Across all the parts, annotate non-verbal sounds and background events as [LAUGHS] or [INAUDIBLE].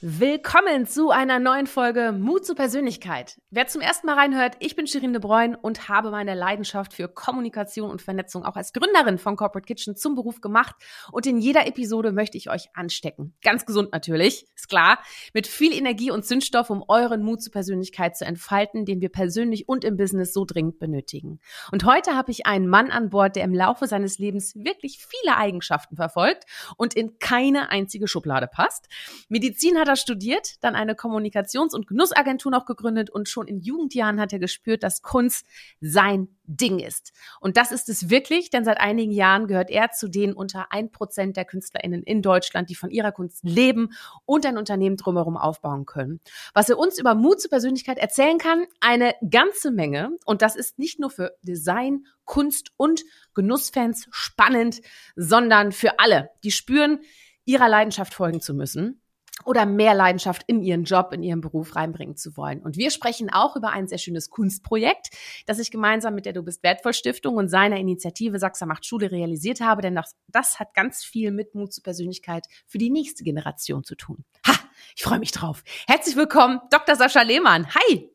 Willkommen zu einer neuen Folge Mut zur Persönlichkeit. Wer zum ersten Mal reinhört, ich bin Shirin de Bruyne und habe meine Leidenschaft für Kommunikation und Vernetzung auch als Gründerin von Corporate Kitchen zum Beruf gemacht und in jeder Episode möchte ich euch anstecken. Ganz gesund natürlich, ist klar, mit viel Energie und Zündstoff, um euren Mut zur Persönlichkeit zu entfalten, den wir persönlich und im Business so dringend benötigen. Und heute habe ich einen Mann an Bord, der im Laufe seines Lebens wirklich viele Eigenschaften verfolgt und in keine einzige Schublade passt. Medizin hat hat er studiert, dann eine Kommunikations- und Genussagentur noch gegründet und schon in Jugendjahren hat er gespürt, dass Kunst sein Ding ist. Und das ist es wirklich, denn seit einigen Jahren gehört er zu den unter ein Prozent der KünstlerInnen in Deutschland, die von ihrer Kunst leben und ein Unternehmen drumherum aufbauen können. Was er uns über Mut zur Persönlichkeit erzählen kann, eine ganze Menge. Und das ist nicht nur für Design, Kunst und Genussfans spannend, sondern für alle, die spüren, ihrer Leidenschaft folgen zu müssen oder mehr Leidenschaft in ihren Job, in ihren Beruf reinbringen zu wollen. Und wir sprechen auch über ein sehr schönes Kunstprojekt, das ich gemeinsam mit der Du bist wertvoll Stiftung und seiner Initiative Sachser macht Schule realisiert habe, denn das, das hat ganz viel mit Mut zur Persönlichkeit für die nächste Generation zu tun. Ha, ich freue mich drauf. Herzlich willkommen, Dr. Sascha Lehmann. Hi.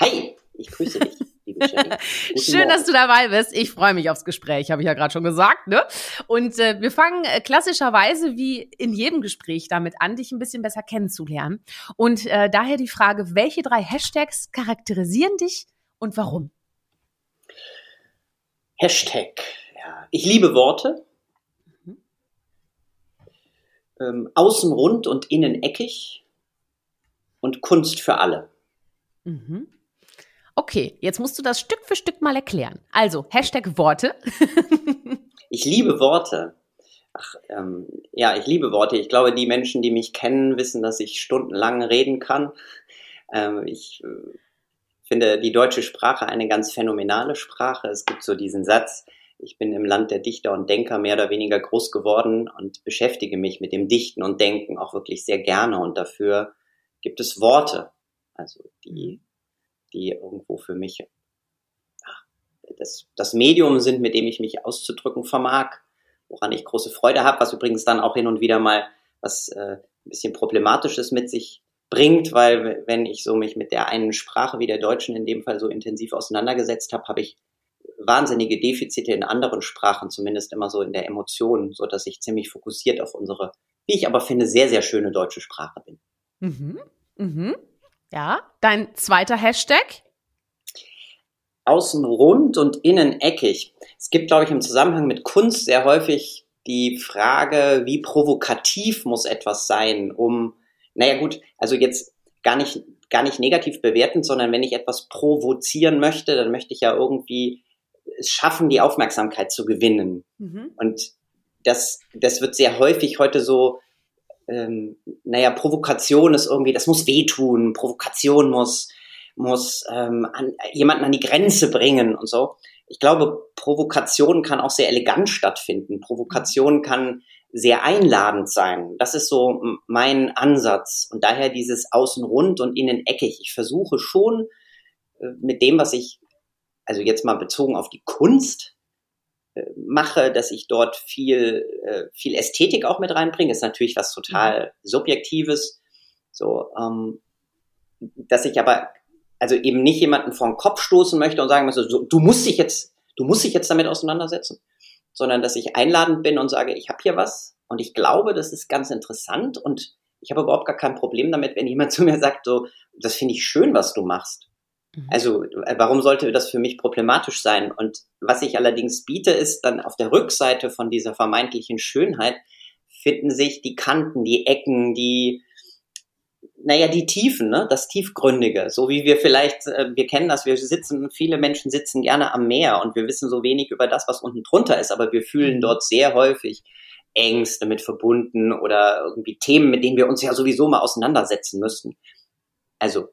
Hi, ich grüße dich. [LAUGHS] Schön, dass du dabei bist. Ich freue mich aufs Gespräch, habe ich ja gerade schon gesagt. Ne? Und äh, wir fangen äh, klassischerweise wie in jedem Gespräch damit an, dich ein bisschen besser kennenzulernen. Und äh, daher die Frage, welche drei Hashtags charakterisieren dich und warum? Hashtag. Ja. Ich liebe Worte. Mhm. Ähm, außen rund und innen eckig. Und Kunst für alle. Mhm. Okay, jetzt musst du das Stück für Stück mal erklären. Also, Hashtag Worte. [LAUGHS] ich liebe Worte. Ach, ähm, ja, ich liebe Worte. Ich glaube, die Menschen, die mich kennen, wissen, dass ich stundenlang reden kann. Ähm, ich äh, finde die deutsche Sprache eine ganz phänomenale Sprache. Es gibt so diesen Satz, ich bin im Land der Dichter und Denker mehr oder weniger groß geworden und beschäftige mich mit dem Dichten und Denken auch wirklich sehr gerne. Und dafür gibt es Worte, also die die irgendwo für mich das, das Medium sind, mit dem ich mich auszudrücken vermag, woran ich große Freude habe, was übrigens dann auch hin und wieder mal was äh, ein bisschen Problematisches mit sich bringt, weil wenn ich so mich mit der einen Sprache wie der Deutschen in dem Fall so intensiv auseinandergesetzt habe, habe ich wahnsinnige Defizite in anderen Sprachen, zumindest immer so in der Emotion, so dass ich ziemlich fokussiert auf unsere, wie ich aber finde, sehr, sehr schöne deutsche Sprache bin. Mhm. Mhm. Ja, dein zweiter Hashtag? Außen rund und innen eckig. Es gibt, glaube ich, im Zusammenhang mit Kunst sehr häufig die Frage, wie provokativ muss etwas sein, um, naja gut, also jetzt gar nicht, gar nicht negativ bewertend, sondern wenn ich etwas provozieren möchte, dann möchte ich ja irgendwie es schaffen, die Aufmerksamkeit zu gewinnen. Mhm. Und das, das wird sehr häufig heute so ähm, naja, Provokation ist irgendwie, das muss wehtun, Provokation muss, muss ähm, an, jemanden an die Grenze bringen und so. Ich glaube, Provokation kann auch sehr elegant stattfinden. Provokation kann sehr einladend sein. Das ist so mein Ansatz. Und daher dieses Außen rund und innen eckig. Ich versuche schon äh, mit dem, was ich, also jetzt mal bezogen auf die Kunst, mache, dass ich dort viel, äh, viel Ästhetik auch mit reinbringe, ist natürlich was total. Subjektives. So, ähm, dass ich aber also eben nicht jemanden vor den Kopf stoßen möchte und sagen möchte, so, du musst dich jetzt, du musst dich jetzt damit auseinandersetzen, sondern dass ich einladend bin und sage, ich habe hier was und ich glaube, das ist ganz interessant und ich habe überhaupt gar kein Problem damit, wenn jemand [LAUGHS] zu mir sagt, so, das finde ich schön, was du machst. Mhm. Also äh, warum sollte das für mich problematisch sein? Und was ich allerdings biete, ist dann auf der Rückseite von dieser vermeintlichen Schönheit finden sich die Kanten, die Ecken, die, naja, die Tiefen, ne? das Tiefgründige. So wie wir vielleicht, äh, wir kennen das, wir sitzen, viele Menschen sitzen gerne am Meer und wir wissen so wenig über das, was unten drunter ist, aber wir fühlen mhm. dort sehr häufig Ängste mit verbunden oder irgendwie Themen, mit denen wir uns ja sowieso mal auseinandersetzen müssten. Also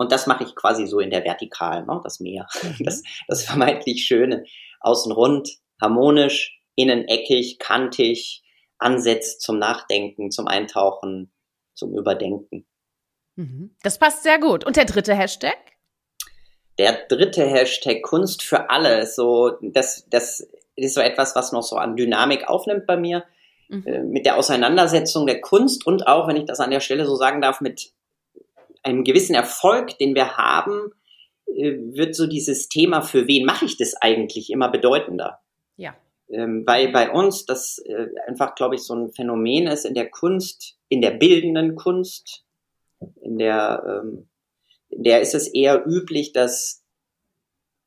und das mache ich quasi so in der Vertikalen, ne? das Meer. Mhm. Das, das vermeintlich Schöne. Außen rund, harmonisch, innen eckig, kantig, ansetzt zum Nachdenken, zum Eintauchen, zum Überdenken. Mhm. Das passt sehr gut. Und der dritte Hashtag? Der dritte Hashtag Kunst für alle, so das, das ist so etwas, was noch so an Dynamik aufnimmt bei mir mhm. äh, mit der Auseinandersetzung der Kunst und auch, wenn ich das an der Stelle so sagen darf, mit einem gewissen Erfolg, den wir haben, äh, wird so dieses Thema, für wen mache ich das eigentlich, immer bedeutender. Ja. Ähm, weil bei uns das äh, einfach, glaube ich, so ein Phänomen ist in der Kunst, in der bildenden Kunst, in der, ähm, in der ist es eher üblich, dass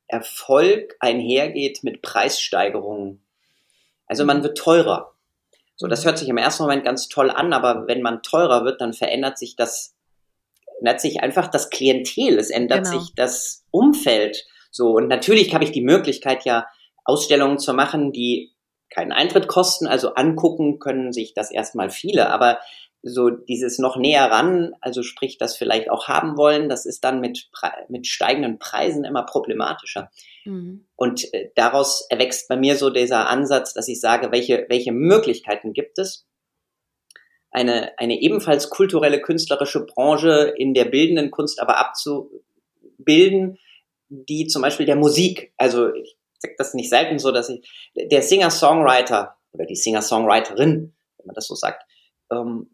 Erfolg einhergeht mit Preissteigerungen. Also man wird teurer. So, das hört sich im ersten Moment ganz toll an, aber wenn man teurer wird, dann verändert sich das, ändert sich einfach das Klientel, es ändert genau. sich das Umfeld. So, und natürlich habe ich die Möglichkeit, ja Ausstellungen zu machen, die keinen Eintritt kosten, also angucken können sich das erstmal viele, aber so dieses noch näher ran, also sprich das vielleicht auch haben wollen, das ist dann mit, mit steigenden Preisen immer problematischer. Mhm. Und äh, daraus erwächst bei mir so dieser Ansatz, dass ich sage, welche, welche Möglichkeiten gibt es, eine, eine ebenfalls kulturelle, künstlerische Branche in der bildenden Kunst aber abzubilden, die zum Beispiel der Musik, also ich sage das nicht selten so, dass ich, der Singer-Songwriter oder die Singer-Songwriterin, wenn man das so sagt, ähm,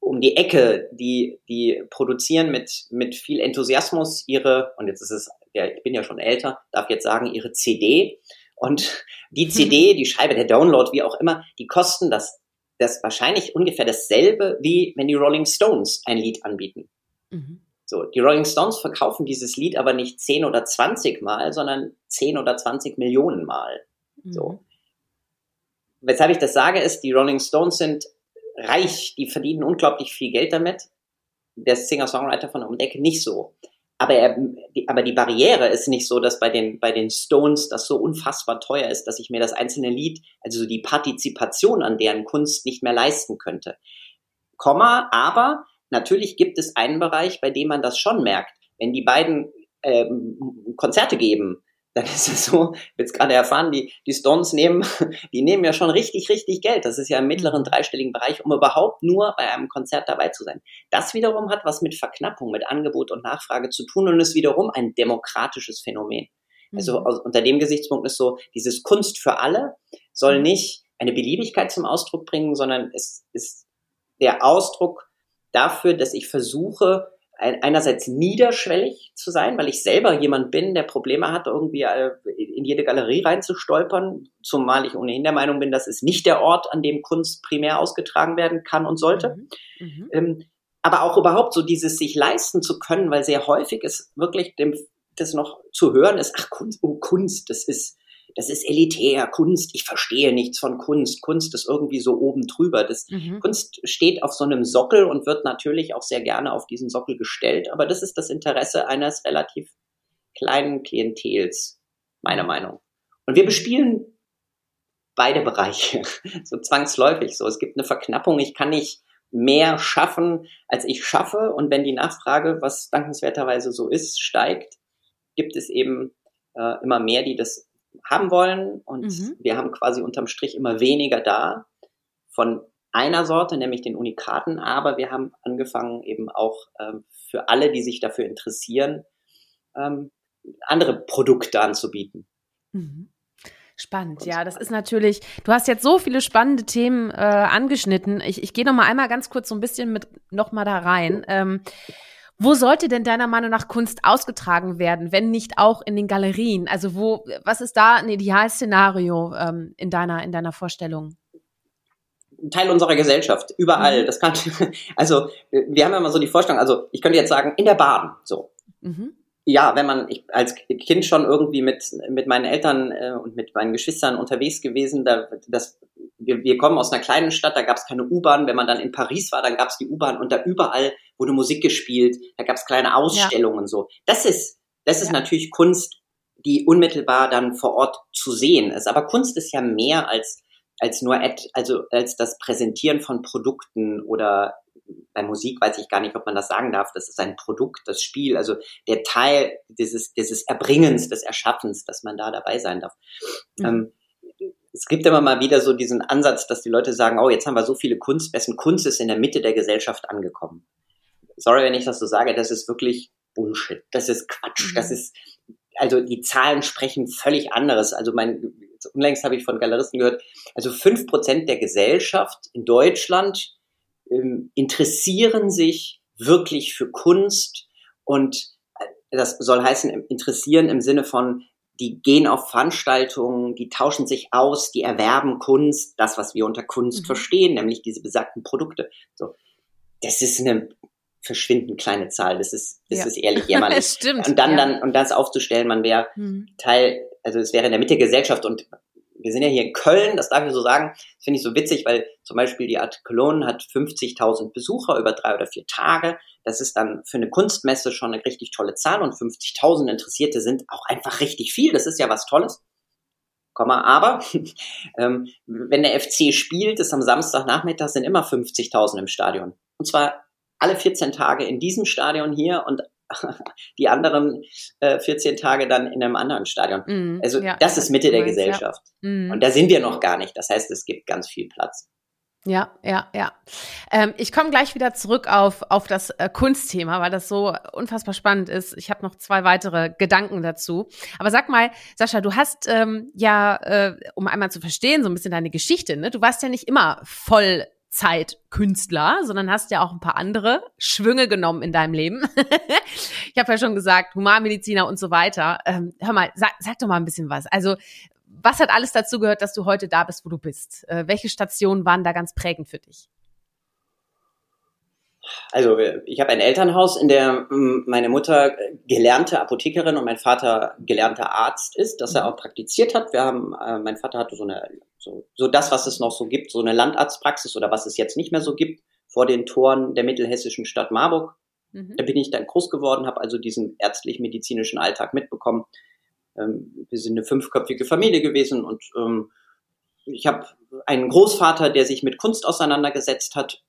um die Ecke, die, die produzieren mit, mit viel Enthusiasmus ihre, und jetzt ist es, ja, ich bin ja schon älter, darf jetzt sagen, ihre CD. Und die CD, [LAUGHS] die Scheibe, der Download, wie auch immer, die kosten das, das wahrscheinlich ungefähr dasselbe, wie wenn die Rolling Stones ein Lied anbieten. Mhm. So, die Rolling Stones verkaufen dieses Lied aber nicht 10 oder 20 Mal, sondern 10 oder 20 Millionen Mal. Mhm. So. Weshalb ich das sage, ist, die Rolling Stones sind reich, die verdienen unglaublich viel Geld damit. Der Singer-Songwriter von um Ecke nicht so. Aber, er, aber die Barriere ist nicht so, dass bei den, bei den Stones das so unfassbar teuer ist, dass ich mir das einzelne Lied, also die Partizipation an deren Kunst nicht mehr leisten könnte. Komma, aber natürlich gibt es einen Bereich, bei dem man das schon merkt. Wenn die beiden ähm, Konzerte geben, dann ist es so, jetzt gerade erfahren, die, die Stones nehmen, [LAUGHS] die nehmen ja schon richtig, richtig Geld. Das ist ja im mittleren mhm. dreistelligen Bereich, um überhaupt nur bei einem Konzert dabei zu sein. Das wiederum hat was mit Verknappung, mit Angebot und Nachfrage zu tun und ist wiederum ein demokratisches Phänomen. Also mhm. unter dem Gesichtspunkt ist so, dieses Kunst für alle soll mhm. nicht eine Beliebigkeit zum Ausdruck bringen, sondern es ist der Ausdruck dafür, dass ich versuche, einerseits niederschwellig zu sein, weil ich selber jemand bin, der Probleme hat, irgendwie äh, in jede Galerie reinzustolpern, zumal ich ohnehin der Meinung bin, das ist nicht der Ort, an dem Kunst primär ausgetragen werden kann und sollte. Mhm. Mhm. Ähm, aber auch überhaupt so dieses sich leisten zu können, weil sehr häufig ist wirklich dem, das noch zu hören ist, ach Kunst, oh Kunst, das ist das ist elitär, Kunst, ich verstehe nichts von Kunst, Kunst ist irgendwie so oben drüber. Das, mhm. Kunst steht auf so einem Sockel und wird natürlich auch sehr gerne auf diesen Sockel gestellt, aber das ist das Interesse eines relativ kleinen Klientels, meiner Meinung. Und wir bespielen beide Bereiche, [LAUGHS] so zwangsläufig so. Es gibt eine Verknappung, ich kann nicht mehr schaffen, als ich schaffe. Und wenn die Nachfrage, was dankenswerterweise so ist, steigt, gibt es eben äh, immer mehr, die das haben wollen. Und mhm. wir haben quasi unterm Strich immer weniger da von einer Sorte, nämlich den Unikaten. Aber wir haben angefangen eben auch ähm, für alle, die sich dafür interessieren, ähm, andere Produkte anzubieten. Mhm. Spannend, ja, das ist natürlich, du hast jetzt so viele spannende Themen äh, angeschnitten. Ich, ich gehe noch mal einmal ganz kurz so ein bisschen mit noch mal da rein. Ähm, wo sollte denn deiner Meinung nach Kunst ausgetragen werden, wenn nicht auch in den Galerien? Also wo, was ist da ein Idealszenario ähm, in deiner in deiner Vorstellung? Teil unserer Gesellschaft, überall. Mhm. Das kann, [LAUGHS] also wir haben ja immer so die Vorstellung, also ich könnte jetzt sagen, in der Bahn, so. Mhm. Ja, wenn man ich, als Kind schon irgendwie mit mit meinen Eltern äh, und mit meinen Geschwistern unterwegs gewesen, da das wir, wir kommen aus einer kleinen Stadt, da gab es keine U-Bahn. Wenn man dann in Paris war, dann gab es die U-Bahn und da überall wurde Musik gespielt, da gab es kleine Ausstellungen ja. so. Das ist, das ist ja. natürlich Kunst, die unmittelbar dann vor Ort zu sehen ist. Aber Kunst ist ja mehr als als nur also als das Präsentieren von Produkten oder bei Musik weiß ich gar nicht, ob man das sagen darf. Das ist ein Produkt, das Spiel, also der Teil dieses, dieses Erbringens, des Erschaffens, dass man da dabei sein darf. Mhm. Ähm, es gibt immer mal wieder so diesen Ansatz, dass die Leute sagen, oh, jetzt haben wir so viele Kunst, wessen Kunst ist in der Mitte der Gesellschaft angekommen. Sorry, wenn ich das so sage, das ist wirklich Bullshit. Das ist Quatsch. Mhm. Das ist, also die Zahlen sprechen völlig anderes. Also mein, unlängst habe ich von Galeristen gehört, also fünf Prozent der Gesellschaft in Deutschland interessieren sich wirklich für Kunst und äh, das soll heißen, interessieren im Sinne von, die gehen auf Veranstaltungen, die tauschen sich aus, die erwerben Kunst, das, was wir unter Kunst mhm. verstehen, nämlich diese besagten Produkte. So, das ist eine verschwindend kleine Zahl. Das ist, das ja. ist ehrlich jämmerlich. das [LAUGHS] stimmt. Und dann, ja. dann, und das aufzustellen, man wäre mhm. Teil, also es wäre in der Mitte der Gesellschaft und wir sind ja hier in Köln, das darf ich so sagen, das finde ich so witzig, weil zum Beispiel die Art Cologne hat 50.000 Besucher über drei oder vier Tage. Das ist dann für eine Kunstmesse schon eine richtig tolle Zahl und 50.000 Interessierte sind auch einfach richtig viel. Das ist ja was Tolles. Komma, aber [LAUGHS] ähm, wenn der FC spielt, ist am Samstagnachmittag sind immer 50.000 im Stadion. Und zwar alle 14 Tage in diesem Stadion hier und die anderen äh, 14 Tage dann in einem anderen Stadion. Mm, also ja, das ist Mitte der meinst, Gesellschaft. Ja. Mm. Und da sind wir noch gar nicht. Das heißt, es gibt ganz viel Platz. Ja, ja, ja. Ähm, ich komme gleich wieder zurück auf, auf das äh, Kunstthema, weil das so unfassbar spannend ist. Ich habe noch zwei weitere Gedanken dazu. Aber sag mal, Sascha, du hast ähm, ja, äh, um einmal zu verstehen, so ein bisschen deine Geschichte, ne? Du warst ja nicht immer voll Zeitkünstler, sondern hast ja auch ein paar andere Schwünge genommen in deinem Leben. ich habe ja schon gesagt, Humanmediziner und so weiter. Ähm, hör mal, sag, sag doch mal ein bisschen was. Also, was hat alles dazu gehört, dass du heute da bist, wo du bist? Äh, welche Stationen waren da ganz prägend für dich? Also ich habe ein Elternhaus, in der meine Mutter gelernte Apothekerin und mein Vater gelernter Arzt ist, dass er mhm. auch praktiziert hat. Wir haben, äh, mein Vater hatte so eine, so, so das, was es noch so gibt, so eine Landarztpraxis oder was es jetzt nicht mehr so gibt, vor den Toren der mittelhessischen Stadt Marburg. Mhm. Da bin ich dann groß geworden, habe also diesen ärztlich-medizinischen Alltag mitbekommen. Ähm, wir sind eine fünfköpfige Familie gewesen und ähm, ich habe einen Großvater, der sich mit Kunst auseinandergesetzt hat,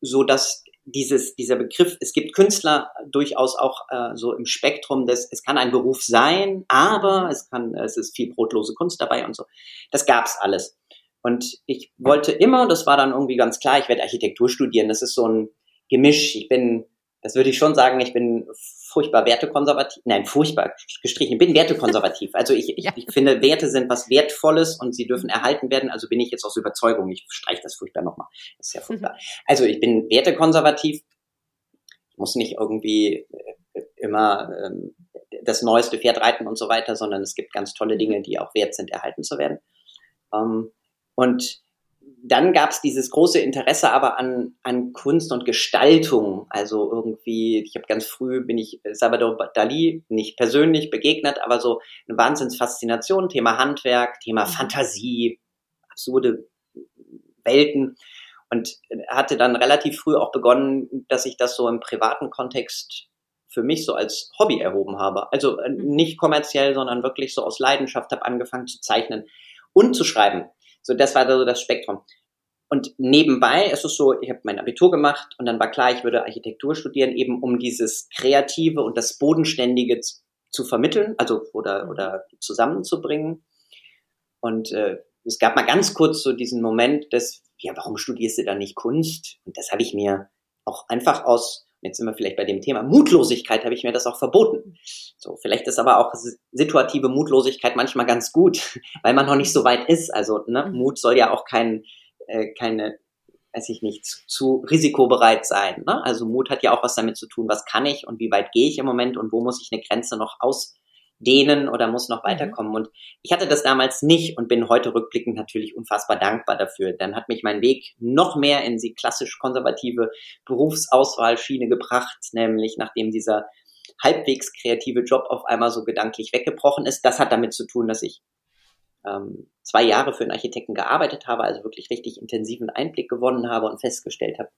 so dass dieses, dieser Begriff, es gibt Künstler durchaus auch äh, so im Spektrum des, es kann ein Beruf sein, aber es kann, es ist viel brotlose Kunst dabei und so. Das gab's alles. Und ich wollte immer, das war dann irgendwie ganz klar, ich werde Architektur studieren. Das ist so ein Gemisch. Ich bin, das würde ich schon sagen, ich bin furchtbar wertekonservativ, nein, furchtbar gestrichen, ich bin wertekonservativ. Also ich, [LAUGHS] ich, ja. ich finde, Werte sind was Wertvolles und sie dürfen erhalten werden. Also bin ich jetzt aus Überzeugung, ich streiche das furchtbar nochmal. Das ist ja furchtbar. Mhm. Also ich bin wertekonservativ. Ich muss nicht irgendwie äh, immer ähm, das neueste Pferd reiten und so weiter, sondern es gibt ganz tolle Dinge, die auch wert sind, erhalten zu werden. Ähm, und dann gab es dieses große Interesse aber an, an Kunst und Gestaltung. Also irgendwie, ich habe ganz früh, bin ich Salvador Dali nicht persönlich begegnet, aber so eine Wahnsinnsfaszination, Thema Handwerk, Thema mhm. Fantasie, absurde Welten. Und hatte dann relativ früh auch begonnen, dass ich das so im privaten Kontext für mich so als Hobby erhoben habe. Also äh, mhm. nicht kommerziell, sondern wirklich so aus Leidenschaft habe angefangen zu zeichnen und zu schreiben. So, das war so das Spektrum. Und nebenbei ist es so, ich habe mein Abitur gemacht und dann war klar, ich würde Architektur studieren, eben um dieses Kreative und das Bodenständige zu, zu vermitteln, also oder, oder zusammenzubringen. Und äh, es gab mal ganz kurz so diesen Moment des, ja, warum studierst du da nicht Kunst? Und das habe ich mir auch einfach aus jetzt sind wir vielleicht bei dem Thema Mutlosigkeit, habe ich mir das auch verboten. So, vielleicht ist aber auch situative Mutlosigkeit manchmal ganz gut, [LAUGHS] weil man noch nicht so weit ist. Also ne, mhm. Mut soll ja auch kein, äh, keine, weiß ich nicht, zu, zu risikobereit sein. Ne? Also Mut hat ja auch was damit zu tun, was kann ich und wie weit gehe ich im Moment und wo muss ich eine Grenze noch aus dehnen oder muss noch mhm. weiterkommen. Und ich hatte das damals nicht und bin heute rückblickend natürlich unfassbar dankbar dafür. Dann hat mich mein Weg noch mehr in die klassisch konservative Berufsauswahlschiene gebracht, nämlich nachdem dieser halbwegs kreative Job auf einmal so gedanklich weggebrochen ist. Das hat damit zu tun, dass ich ähm, zwei Jahre für einen Architekten gearbeitet habe, also wirklich richtig intensiven Einblick gewonnen habe und festgestellt habe,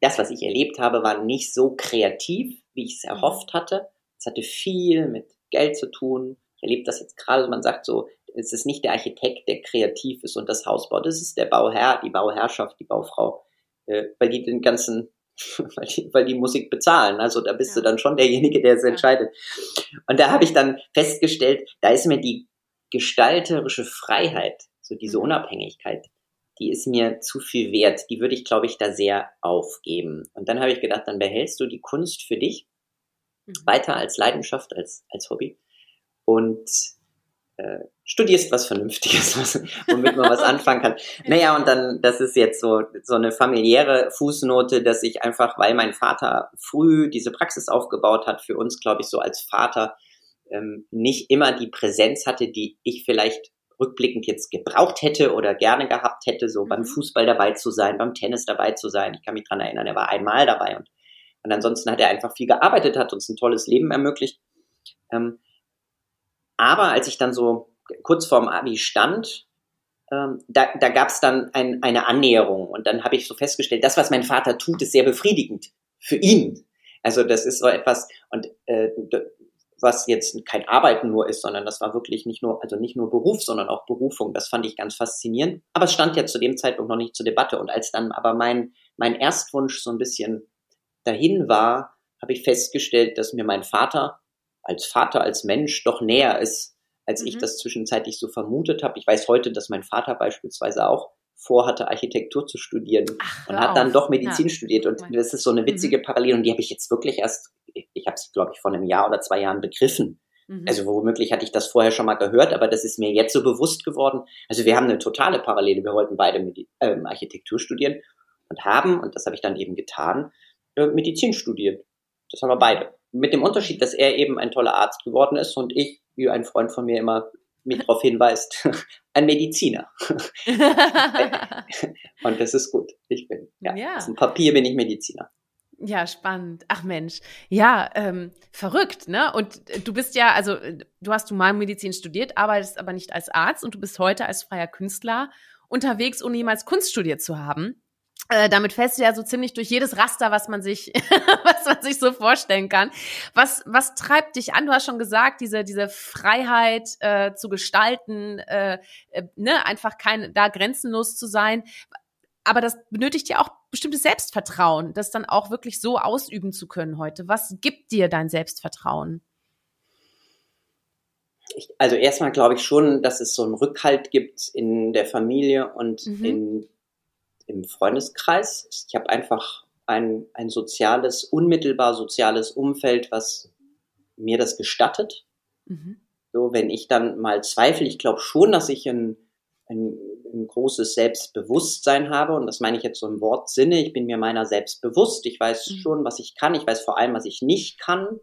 das, was ich erlebt habe, war nicht so kreativ, wie ich es erhofft hatte es hatte viel mit Geld zu tun. Ich erlebe das jetzt gerade, man sagt so, es ist nicht der Architekt, der kreativ ist und das Haus baut, es ist der Bauherr, die Bauherrschaft, die Baufrau, äh, weil die den ganzen, [LAUGHS] weil die, weil die Musik bezahlen. Also da bist ja. du dann schon derjenige, der es ja. entscheidet. Und da habe ich dann festgestellt, da ist mir die gestalterische Freiheit, so diese mhm. Unabhängigkeit, die ist mir zu viel wert. Die würde ich, glaube ich, da sehr aufgeben. Und dann habe ich gedacht, dann behältst du die Kunst für dich. Weiter als Leidenschaft, als, als Hobby. Und äh, studierst was Vernünftiges, [LAUGHS] was, womit man was anfangen kann. [LAUGHS] Naja, und dann, das ist jetzt so, so eine familiäre Fußnote, dass ich einfach, weil mein Vater früh diese Praxis aufgebaut hat, für uns, glaube ich, so als Vater ähm, nicht immer die Präsenz hatte, die ich vielleicht rückblickend jetzt gebraucht hätte oder gerne gehabt hätte, so mhm. beim Fußball dabei zu sein, beim Tennis dabei zu sein. Ich kann mich dran erinnern, er war einmal dabei und, und ansonsten hat er einfach viel gearbeitet, hat uns ein tolles Leben ermöglicht. Ähm, aber als ich dann so kurz vorm Abi stand, ähm, da, da gab es dann ein, eine Annäherung und dann habe ich so festgestellt, das, was mein Vater tut, ist sehr befriedigend für ihn. Also das ist so etwas und äh, was jetzt kein Arbeiten nur ist, sondern das war wirklich nicht nur, also nicht nur Beruf, sondern auch Berufung. Das fand ich ganz faszinierend. Aber es stand ja zu dem Zeitpunkt noch nicht zur Debatte. Und als dann aber mein, mein Erstwunsch so ein bisschen dahin war, habe ich festgestellt, dass mir mein Vater als Vater, als Mensch doch näher ist, als mhm. ich das zwischenzeitlich so vermutet habe. Ich weiß heute, dass mein Vater beispielsweise auch vorhatte, Architektur zu studieren Ach, und hat dann doch Medizin ja. studiert. Und das ist so eine witzige mhm. Parallele und die habe ich jetzt wirklich erst, ich, ich habe sie, glaube ich, vor einem Jahr oder zwei Jahren begriffen. Mhm. Also womöglich hatte ich das vorher schon mal gehört, aber das ist mir jetzt so bewusst geworden. Also wir haben eine totale Parallele. Wir wollten beide Medi äh, Architektur studieren und haben, und das habe ich dann eben getan, Medizin studiert. Das haben wir beide. Mit dem Unterschied, dass er eben ein toller Arzt geworden ist und ich, wie ein Freund von mir immer mich darauf hinweist, [LAUGHS] ein Mediziner. [LAUGHS] und das ist gut. Ich bin, ja, ja. Auf dem Papier bin ich Mediziner. Ja, spannend. Ach Mensch. Ja, ähm, verrückt, ne? Und du bist ja, also du hast Humanmedizin studiert, arbeitest aber nicht als Arzt und du bist heute als freier Künstler unterwegs, ohne jemals Kunst studiert zu haben. Äh, damit fällst du ja so ziemlich durch jedes Raster, was man sich, [LAUGHS] was man sich so vorstellen kann. Was, was treibt dich an? Du hast schon gesagt, diese, diese Freiheit äh, zu gestalten, äh, äh, ne, einfach kein, da grenzenlos zu sein. Aber das benötigt ja auch bestimmtes Selbstvertrauen, das dann auch wirklich so ausüben zu können heute. Was gibt dir dein Selbstvertrauen? Ich, also erstmal glaube ich schon, dass es so einen Rückhalt gibt in der Familie und mhm. in im Freundeskreis. Ich habe einfach ein, ein soziales, unmittelbar soziales Umfeld, was mir das gestattet. Mhm. So, wenn ich dann mal zweifle, ich glaube schon, dass ich ein, ein, ein, großes Selbstbewusstsein habe. Und das meine ich jetzt so im Wortsinne. Ich bin mir meiner selbst bewusst. Ich weiß mhm. schon, was ich kann. Ich weiß vor allem, was ich nicht kann.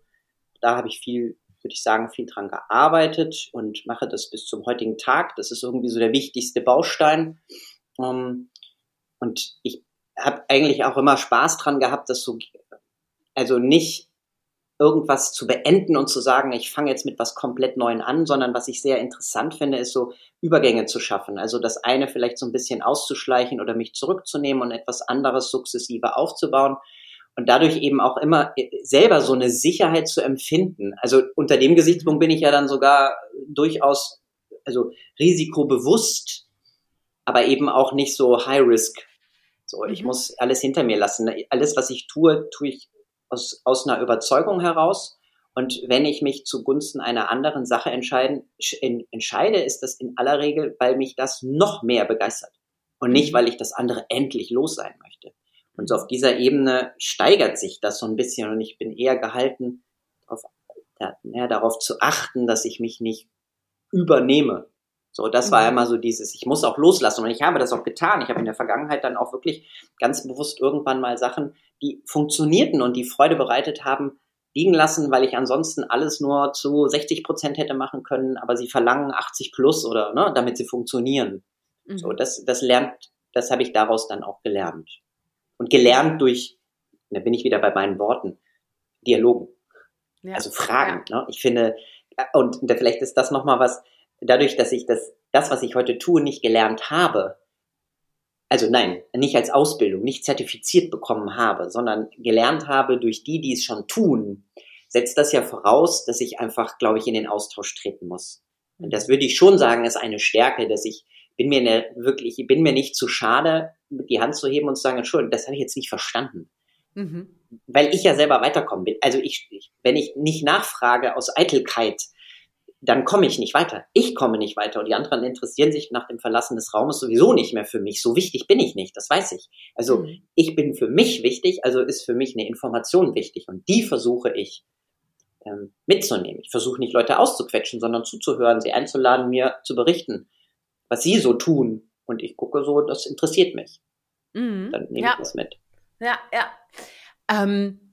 Da habe ich viel, würde ich sagen, viel dran gearbeitet und mache das bis zum heutigen Tag. Das ist irgendwie so der wichtigste Baustein. Ähm, und ich habe eigentlich auch immer Spaß dran gehabt, das so, also nicht irgendwas zu beenden und zu sagen, ich fange jetzt mit was komplett Neuen an, sondern was ich sehr interessant finde, ist so Übergänge zu schaffen. Also das eine vielleicht so ein bisschen auszuschleichen oder mich zurückzunehmen und etwas anderes sukzessive aufzubauen und dadurch eben auch immer äh, selber so eine Sicherheit zu empfinden. Also unter dem Gesichtspunkt bin ich ja dann sogar durchaus also risikobewusst, aber eben auch nicht so high risk so, mhm. ich muss alles hinter mir lassen. Alles, was ich tue, tue ich aus, aus einer Überzeugung heraus. Und wenn ich mich zugunsten einer anderen Sache entscheiden, entscheide, ist das in aller Regel, weil mich das noch mehr begeistert. Und nicht, mhm. weil ich das andere endlich los sein möchte. Und so auf dieser Ebene steigert sich das so ein bisschen und ich bin eher gehalten, auf, ja, darauf zu achten, dass ich mich nicht übernehme so, das war mhm. immer so dieses, ich muss auch loslassen. Und ich habe das auch getan. Ich habe in der Vergangenheit dann auch wirklich ganz bewusst irgendwann mal Sachen, die funktionierten und die Freude bereitet haben, liegen lassen, weil ich ansonsten alles nur zu 60 Prozent hätte machen können, aber sie verlangen 80 plus oder, ne, damit sie funktionieren. Mhm. So, das, das lernt, das habe ich daraus dann auch gelernt. Und gelernt durch, da bin ich wieder bei meinen Worten, Dialogen. Ja. Also Fragen. Ja. Ne? Ich finde, und vielleicht ist das nochmal was, dadurch, dass ich das, das, was ich heute tue, nicht gelernt habe, also nein, nicht als Ausbildung, nicht zertifiziert bekommen habe, sondern gelernt habe durch die, die es schon tun, setzt das ja voraus, dass ich einfach, glaube ich, in den Austausch treten muss. Und das würde ich schon sagen, ist eine Stärke, dass ich bin mir ne, wirklich, ich bin mir nicht zu schade, die Hand zu heben und zu sagen, Entschuldigung, das habe ich jetzt nicht verstanden. Mhm. Weil ich ja selber weiterkommen will. Also ich, ich, wenn ich nicht nachfrage aus Eitelkeit, dann komme ich nicht weiter. Ich komme nicht weiter und die anderen interessieren sich nach dem Verlassen des Raumes sowieso nicht mehr für mich. So wichtig bin ich nicht, das weiß ich. Also mhm. ich bin für mich wichtig, also ist für mich eine Information wichtig und die versuche ich ähm, mitzunehmen. Ich versuche nicht Leute auszuquetschen, sondern zuzuhören, sie einzuladen, mir zu berichten, was sie so tun. Und ich gucke so, das interessiert mich. Mhm. Dann nehme ja. ich das mit. Ja, ja. Ähm,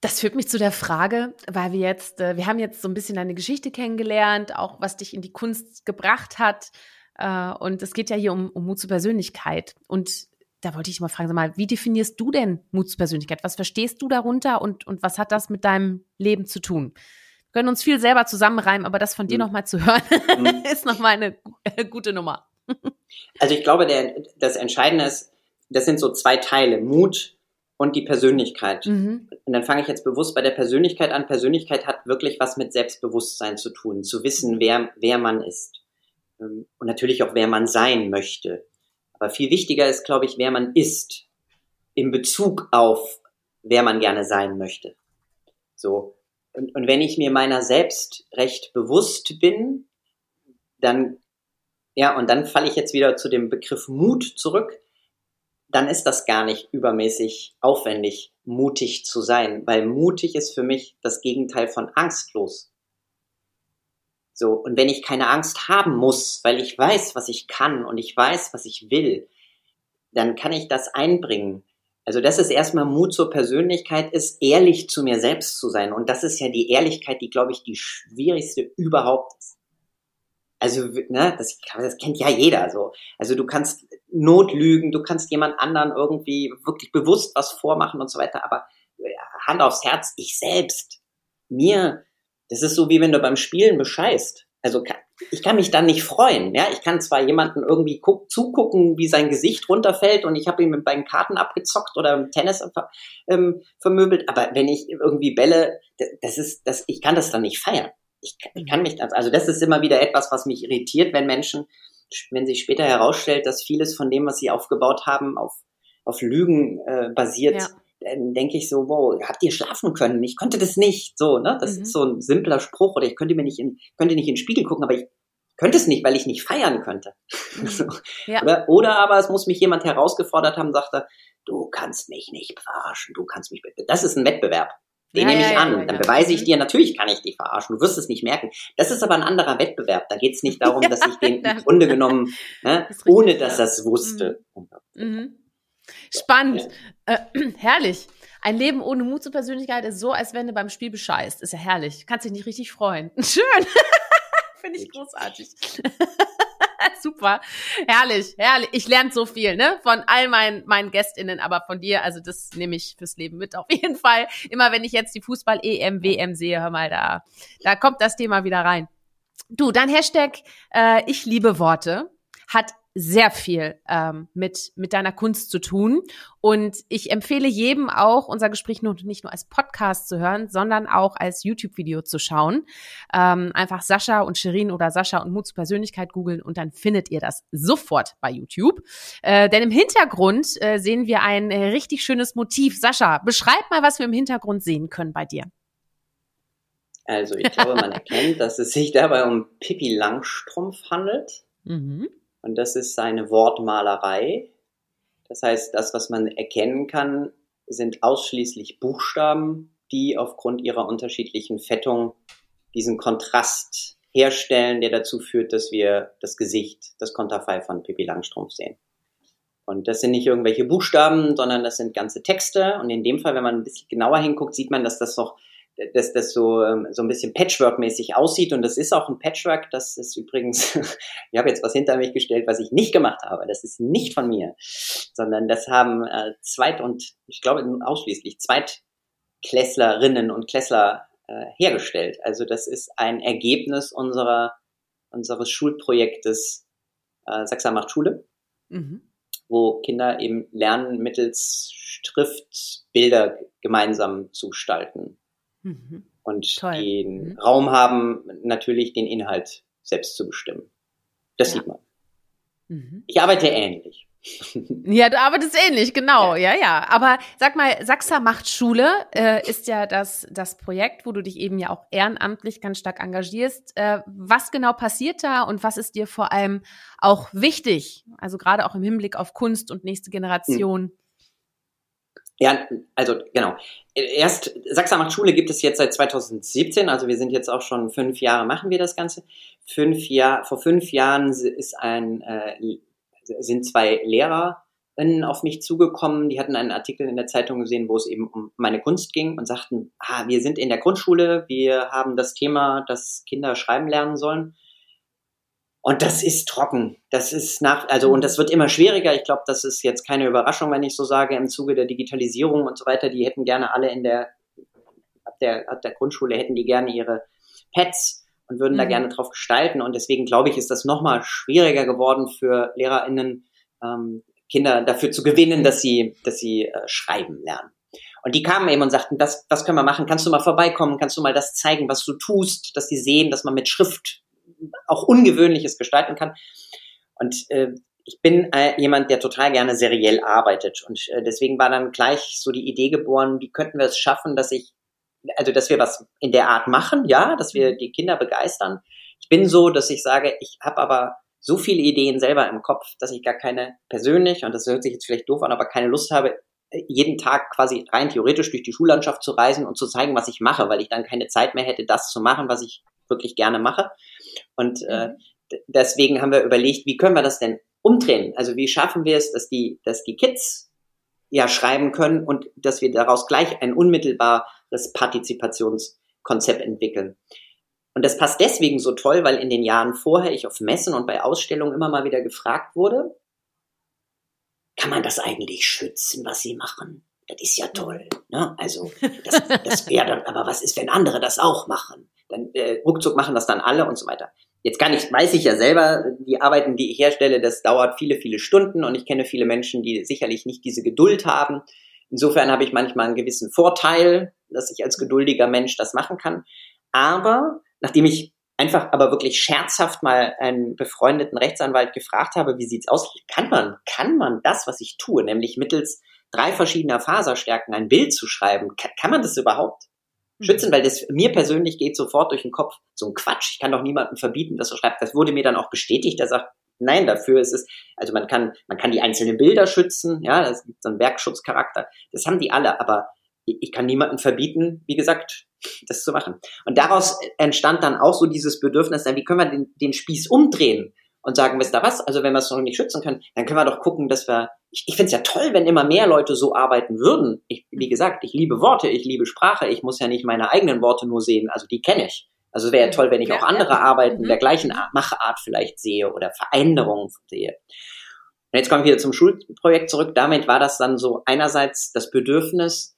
das führt mich zu der Frage, weil wir jetzt, äh, wir haben jetzt so ein bisschen deine Geschichte kennengelernt, auch was dich in die Kunst gebracht hat. Äh, und es geht ja hier um, um Mut zur Persönlichkeit. Und da wollte ich mal fragen, sag mal, wie definierst du denn Mut zur Persönlichkeit? Was verstehst du darunter und, und was hat das mit deinem Leben zu tun? Wir können uns viel selber zusammenreimen, aber das von dir mhm. nochmal zu hören, mhm. [LAUGHS] ist nochmal eine gute Nummer. Also ich glaube, der, das Entscheidende ist, das sind so zwei Teile, Mut und die Persönlichkeit. Mhm. Und dann fange ich jetzt bewusst bei der Persönlichkeit an. Persönlichkeit hat wirklich was mit Selbstbewusstsein zu tun, zu wissen, wer, wer man ist. Ähm, und natürlich auch, wer man sein möchte. Aber viel wichtiger ist, glaube ich, wer man ist. In Bezug auf, wer man gerne sein möchte. So. Und, und wenn ich mir meiner selbst recht bewusst bin, dann, ja, und dann falle ich jetzt wieder zu dem Begriff Mut zurück dann ist das gar nicht übermäßig aufwendig, mutig zu sein, weil mutig ist für mich das Gegenteil von angstlos. So, und wenn ich keine Angst haben muss, weil ich weiß, was ich kann und ich weiß, was ich will, dann kann ich das einbringen. Also das ist erstmal Mut zur Persönlichkeit, ist ehrlich zu mir selbst zu sein. Und das ist ja die Ehrlichkeit, die, glaube ich, die schwierigste überhaupt ist. Also, ne, das, das kennt ja jeder so. Also du kannst Notlügen, du kannst jemand anderen irgendwie wirklich bewusst was vormachen und so weiter, aber äh, Hand aufs Herz, ich selbst, mir, das ist so wie wenn du beim Spielen bescheißt. Also ich kann mich dann nicht freuen. Ja, ich kann zwar jemanden irgendwie guck, zugucken, wie sein Gesicht runterfällt und ich habe ihn mit beiden Karten abgezockt oder im Tennis ähm, vermöbelt, aber wenn ich irgendwie Bälle, das ist, das, ich kann das dann nicht feiern ich, ich kann mich, also das ist immer wieder etwas, was mich irritiert, wenn Menschen, wenn sich später herausstellt, dass vieles von dem, was sie aufgebaut haben, auf, auf Lügen äh, basiert, ja. dann denke ich so, wow, habt ihr schlafen können? Ich konnte das nicht. So, ne? Das mhm. ist so ein simpler Spruch oder ich könnte mir nicht in, könnte nicht in den Spiegel gucken, aber ich könnte es nicht, weil ich nicht feiern könnte. Mhm. [LAUGHS] ja. oder, oder aber es muss mich jemand herausgefordert haben, sagte, du kannst mich nicht verarschen, du kannst mich, das ist ein Wettbewerb. Den ja, nehme ich ja, an. Ja, dann beweise ich mhm. dir, natürlich kann ich dich verarschen. Du wirst es nicht merken. Das ist aber ein anderer Wettbewerb. Da geht es nicht [LAUGHS] darum, dass ich den im Grunde genommen, ne, ohne dass er es wusste. Mhm. mhm. Spannend. Äh, [CLEARS THROAT] herrlich. Ein Leben ohne Mut zur Persönlichkeit ist so, als wenn du beim Spiel bescheißt. Ist ja herrlich. Kannst dich nicht richtig freuen. [LAUGHS] Schön. [LAUGHS] Finde ich großartig. [LAUGHS] Super. Herrlich, herrlich. Ich lerne so viel, ne? Von all meinen, meinen GästInnen, aber von dir, also das nehme ich fürs Leben mit auf [LAUGHS] jeden Fall. Immer wenn ich jetzt die Fußball-EM, WM sehe, hör mal, da, da kommt das Thema wieder rein. Du, dein Hashtag äh, Ich liebe Worte hat sehr viel ähm, mit, mit deiner Kunst zu tun. Und ich empfehle jedem auch, unser Gespräch nur, nicht nur als Podcast zu hören, sondern auch als YouTube-Video zu schauen. Ähm, einfach Sascha und Shirin oder Sascha und Mut zur Persönlichkeit googeln und dann findet ihr das sofort bei YouTube. Äh, denn im Hintergrund äh, sehen wir ein äh, richtig schönes Motiv. Sascha, beschreib mal, was wir im Hintergrund sehen können bei dir. Also ich glaube, man [LAUGHS] erkennt, dass es sich dabei um Pippi Langstrumpf handelt. Mhm. Und das ist seine Wortmalerei. Das heißt, das, was man erkennen kann, sind ausschließlich Buchstaben, die aufgrund ihrer unterschiedlichen Fettung diesen Kontrast herstellen, der dazu führt, dass wir das Gesicht, das Konterfei von Pippi Langstrumpf sehen. Und das sind nicht irgendwelche Buchstaben, sondern das sind ganze Texte. Und in dem Fall, wenn man ein bisschen genauer hinguckt, sieht man, dass das doch dass das so, ähm, so ein bisschen Patchwork-mäßig aussieht. Und das ist auch ein Patchwork. Das ist übrigens, [LAUGHS] ich habe jetzt was hinter mich gestellt, was ich nicht gemacht habe. Das ist nicht von mir, sondern das haben äh, Zweit- und ich glaube ausschließlich Zweitklässlerinnen und Klässler äh, hergestellt. Also das ist ein Ergebnis unserer, unseres Schulprojektes äh, Sachsen macht Schule. Mhm wo Kinder eben lernen, mittels Schrift Bilder gemeinsam zu gestalten. Mhm. Und Toll. den mhm. Raum haben, natürlich den Inhalt selbst zu bestimmen. Das ja. sieht man. Mhm. Ich arbeite ähnlich. [LAUGHS] Ja, du arbeitest ähnlich, genau, ja, ja. ja. Aber sag mal, Sachsa macht Schule äh, ist ja das, das Projekt, wo du dich eben ja auch ehrenamtlich ganz stark engagierst. Äh, was genau passiert da und was ist dir vor allem auch wichtig? Also gerade auch im Hinblick auf Kunst und nächste Generation. Ja, also genau. Erst Sachsen macht Schule gibt es jetzt seit 2017, also wir sind jetzt auch schon fünf Jahre machen wir das Ganze. Fünf Jahr, vor fünf Jahren ist ein, äh, sind zwei Lehrerinnen auf mich zugekommen, die hatten einen Artikel in der Zeitung gesehen, wo es eben um meine Kunst ging und sagten, ah, wir sind in der Grundschule, wir haben das Thema, dass Kinder schreiben lernen sollen und das ist trocken. Das ist nach, also, und das wird immer schwieriger. Ich glaube, das ist jetzt keine Überraschung, wenn ich so sage, im Zuge der Digitalisierung und so weiter. Die hätten gerne alle in der, ab der, ab der Grundschule hätten die gerne ihre Pads und würden mhm. da gerne drauf gestalten. Und deswegen glaube ich, ist das nochmal schwieriger geworden für LehrerInnen, ähm, Kinder dafür zu gewinnen, dass sie, dass sie äh, schreiben lernen. Und die kamen eben und sagten, das, das können wir machen. Kannst du mal vorbeikommen? Kannst du mal das zeigen, was du tust, dass sie sehen, dass man mit Schrift auch Ungewöhnliches gestalten kann. Und äh, ich bin äh, jemand, der total gerne seriell arbeitet. Und äh, deswegen war dann gleich so die Idee geboren, wie könnten wir es schaffen, dass ich, also dass wir was in der Art machen, ja, dass wir die Kinder begeistern. Ich bin so, dass ich sage, ich habe aber so viele Ideen selber im Kopf, dass ich gar keine persönlich, und das hört sich jetzt vielleicht doof an, aber keine Lust habe, jeden Tag quasi rein theoretisch durch die Schullandschaft zu reisen und zu zeigen, was ich mache, weil ich dann keine Zeit mehr hätte, das zu machen, was ich wirklich gerne mache. Und äh, mhm. deswegen haben wir überlegt, wie können wir das denn umdrehen? Also wie schaffen wir es, dass die, dass die Kids ja schreiben können und dass wir daraus gleich ein unmittelbares Partizipationskonzept entwickeln. Und das passt deswegen so toll, weil in den Jahren vorher ich auf Messen und bei Ausstellungen immer mal wieder gefragt wurde, kann man das eigentlich schützen, was sie machen? Das ist ja toll. Ne? Also das, das wäre dann, aber was ist, wenn andere das auch machen? Dann äh, ruckzuck machen das dann alle und so weiter. Jetzt kann ich, weiß ich ja selber, die Arbeiten, die ich herstelle, das dauert viele, viele Stunden und ich kenne viele Menschen, die sicherlich nicht diese Geduld haben. Insofern habe ich manchmal einen gewissen Vorteil, dass ich als geduldiger Mensch das machen kann. Aber nachdem ich einfach aber wirklich scherzhaft mal einen befreundeten Rechtsanwalt gefragt habe, wie sieht's aus? Kann man, kann man das, was ich tue, nämlich mittels drei verschiedener Faserstärken ein Bild zu schreiben, kann, kann man das überhaupt schützen? Mhm. Weil das mir persönlich geht sofort durch den Kopf so ein Quatsch. Ich kann doch niemandem verbieten, dass er schreibt. Das wurde mir dann auch bestätigt. Der sagt, nein, dafür ist es, also man kann, man kann die einzelnen Bilder schützen, ja, das gibt so einen Werkschutzcharakter. Das haben die alle, aber ich kann niemandem verbieten, wie gesagt, das zu machen. Und daraus entstand dann auch so dieses Bedürfnis, wie können wir den, den Spieß umdrehen und sagen, wisst ihr was, also wenn wir es noch nicht schützen können, dann können wir doch gucken, dass wir, ich, ich finde es ja toll, wenn immer mehr Leute so arbeiten würden. Ich, wie gesagt, ich liebe Worte, ich liebe Sprache, ich muss ja nicht meine eigenen Worte nur sehen, also die kenne ich. Also es wäre ja toll, wenn ich ja, auch andere ja. Arbeiten mhm. der gleichen Machart vielleicht sehe oder Veränderungen sehe. Und jetzt komme ich wieder zum Schulprojekt zurück. Damit war das dann so einerseits das Bedürfnis,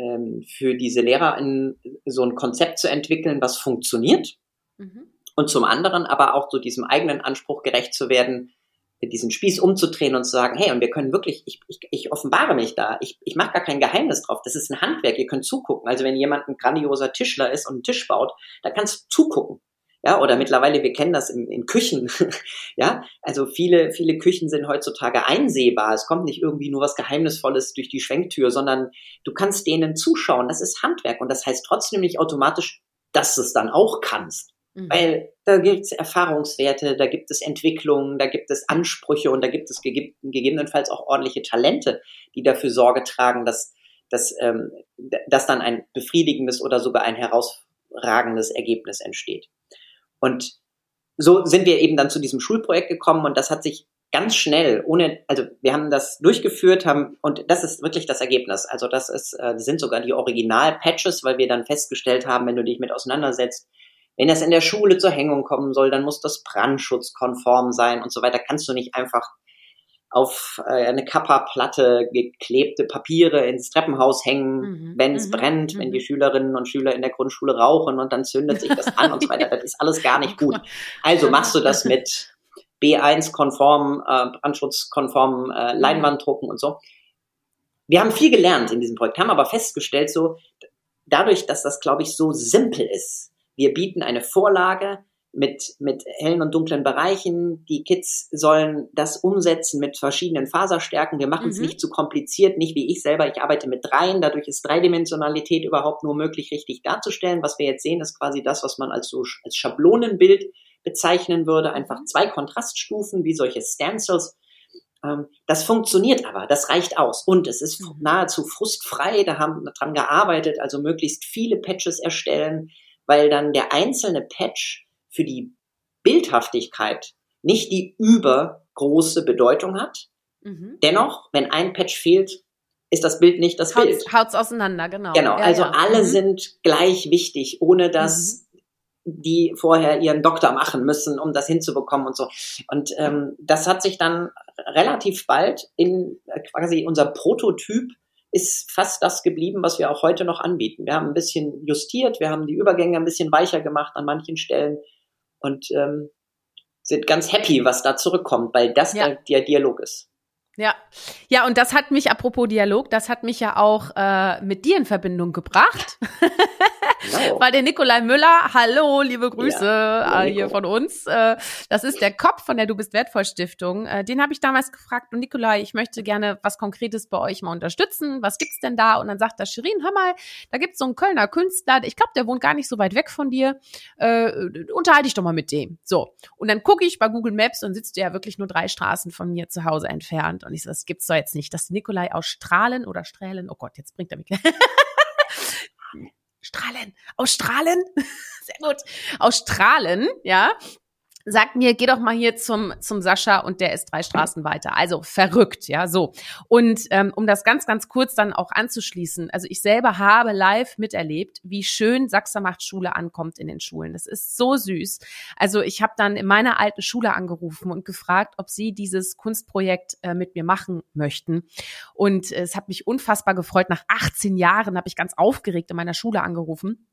ähm, für diese Lehrer in, so ein Konzept zu entwickeln, was funktioniert. Mhm. Und zum anderen aber auch so diesem eigenen Anspruch gerecht zu werden, diesen Spieß umzudrehen und zu sagen, hey, und wir können wirklich, ich, ich, ich offenbare mich da, ich, ich mache gar kein Geheimnis drauf, das ist ein Handwerk, ihr könnt zugucken. Also wenn jemand ein grandioser Tischler ist und einen Tisch baut, da kannst du zugucken. Ja, oder mittlerweile, wir kennen das in, in Küchen. [LAUGHS] ja, also viele, viele Küchen sind heutzutage einsehbar. Es kommt nicht irgendwie nur was Geheimnisvolles durch die Schwenktür, sondern du kannst denen zuschauen. Das ist Handwerk und das heißt trotzdem nicht automatisch, dass du es dann auch kannst. Mhm. Weil da gibt es Erfahrungswerte, da gibt es Entwicklungen, da gibt es Ansprüche und da gibt es gegebenenfalls auch ordentliche Talente, die dafür Sorge tragen, dass, dass, ähm, dass dann ein befriedigendes oder sogar ein herausragendes Ergebnis entsteht. Und so sind wir eben dann zu diesem Schulprojekt gekommen und das hat sich ganz schnell, ohne, also wir haben das durchgeführt, haben, und das ist wirklich das Ergebnis. Also das ist, äh, sind sogar die Original-Patches, weil wir dann festgestellt haben, wenn du dich mit auseinandersetzt, wenn das in der Schule zur Hängung kommen soll, dann muss das brandschutzkonform sein und so weiter. Kannst du nicht einfach auf äh, eine Kappa-Platte geklebte Papiere ins Treppenhaus hängen, mhm. wenn es mhm. brennt, mhm. wenn die Schülerinnen und Schüler in der Grundschule rauchen und dann zündet sich das an und so weiter. [LAUGHS] Das ist alles gar nicht gut. Also machst du [LAUGHS] das mit B1-konform, äh, brandschutzkonform äh, mhm. Leinwanddrucken und so. Wir haben viel gelernt in diesem Projekt, haben aber festgestellt, so dadurch, dass das, glaube ich, so simpel ist. Wir bieten eine Vorlage, mit, mit hellen und dunklen Bereichen. Die Kids sollen das umsetzen mit verschiedenen Faserstärken. Wir machen es mhm. nicht zu kompliziert, nicht wie ich selber. Ich arbeite mit dreien. Dadurch ist Dreidimensionalität überhaupt nur möglich, richtig darzustellen. Was wir jetzt sehen, ist quasi das, was man als so als Schablonenbild bezeichnen würde. Einfach zwei Kontraststufen, wie solche Stencils. Ähm, das funktioniert aber, das reicht aus. Und es ist Mhm. nahezu frustfrei, da haben wir dran gearbeitet, also möglichst viele Patches erstellen, weil dann der einzelne Patch für die Bildhaftigkeit nicht die übergroße Bedeutung hat. Mhm. Dennoch, wenn ein Patch fehlt, ist das Bild nicht das Bild. Haut's, haut's auseinander, genau. Genau, Ja, also ja. alle Mhm. sind gleich wichtig, ohne dass die vorher ihren Doktor machen müssen, um das hinzubekommen und so. Und ähm, das hat sich dann relativ bald in äh, quasi unser Prototyp ist fast das geblieben, was wir auch heute noch anbieten. Wir haben ein bisschen justiert, wir haben die Übergänge ein bisschen weicher gemacht an manchen Stellen und ähm, sind ganz happy, was da zurückkommt, weil das Ja. der, der Dialog ist. Ja, ja, und das hat mich, apropos Dialog, das hat mich ja auch äh, mit dir in Verbindung gebracht. Genau. [LAUGHS] Weil der Nikolai Müller, hallo, liebe Grüße Ja, äh, hier von uns. Äh, das ist der Kopf von der Du bist wertvoll Stiftung. Äh, den habe ich damals gefragt, und Nikolai, ich möchte gerne was Konkretes bei euch mal unterstützen. Was gibt's denn da? Und dann sagt er, Shirin, hör mal, da gibt's so einen Kölner Künstler, ich glaube, der wohnt gar nicht so weit weg von dir. Äh, unterhalte dich doch mal mit dem. So. Und dann gucke ich bei Google Maps und sitzt du ja wirklich nur drei Straßen von mir zu Hause entfernt. Und ich so, das gibt's doch jetzt nicht. Dass Nikolai aus Strahlen oder Strählen, oh Gott, jetzt bringt er mich. [LAUGHS] Strahlen, aus Strahlen, [LAUGHS] sehr gut, aus Strahlen, ja, sagt mir, geh doch mal hier zum, zum Sascha und der ist drei Straßen weiter. Also verrückt, ja, so. Und ähm, um das ganz, ganz kurz dann auch anzuschließen, also ich selber habe live miterlebt, wie schön Sachser macht Schule ankommt in den Schulen. Das ist so süß. Also ich habe dann in meiner alten Schule angerufen und gefragt, ob sie dieses Kunstprojekt äh, mit mir machen möchten. Und äh, es hat mich unfassbar gefreut. Nach 18 Jahren habe ich ganz aufgeregt in meiner Schule angerufen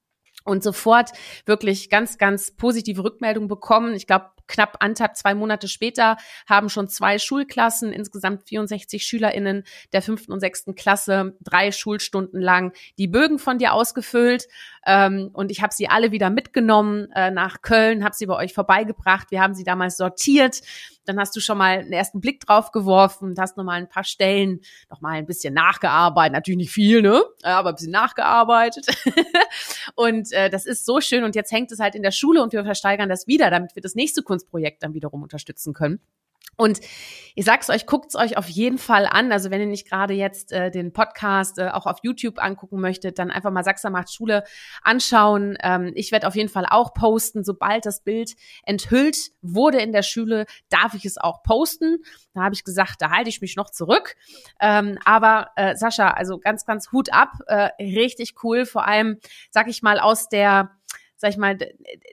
und sofort wirklich ganz, ganz positive Rückmeldungen bekommen. Ich glaube, knapp anderthalb, zwei Monate später haben schon zwei Schulklassen, insgesamt 64 SchülerInnen der fünften und sechsten Klasse, drei Schulstunden lang die Bögen von dir ausgefüllt. Ähm, und ich habe sie alle wieder mitgenommen äh, nach Köln, habe sie bei euch vorbeigebracht. Wir haben sie damals sortiert. Dann hast du schon mal einen ersten Blick drauf geworfen und hast nochmal ein paar Stellen nochmal ein bisschen nachgearbeitet. Natürlich nicht viel, ne? Aber ein bisschen nachgearbeitet. [LAUGHS] und äh, das ist so schön. Und jetzt hängt es halt in der Schule und wir versteigern das wieder, damit wir das nächste Kunstprojekt dann wiederum unterstützen können. Und ich sag's euch, guckt's euch auf jeden Fall an. Also wenn ihr nicht gerade jetzt äh, den Podcast äh, auch auf YouTube angucken möchtet, dann einfach mal Sachser macht Schule anschauen. Ähm, ich werde auf jeden Fall auch posten, sobald das Bild enthüllt wurde in der Schule, darf ich es auch posten. Da habe ich gesagt, da halte ich mich noch zurück. Ähm, aber äh, Sascha, also ganz, ganz Hut ab, äh, richtig cool. Vor allem, sag ich mal, aus der sag ich mal,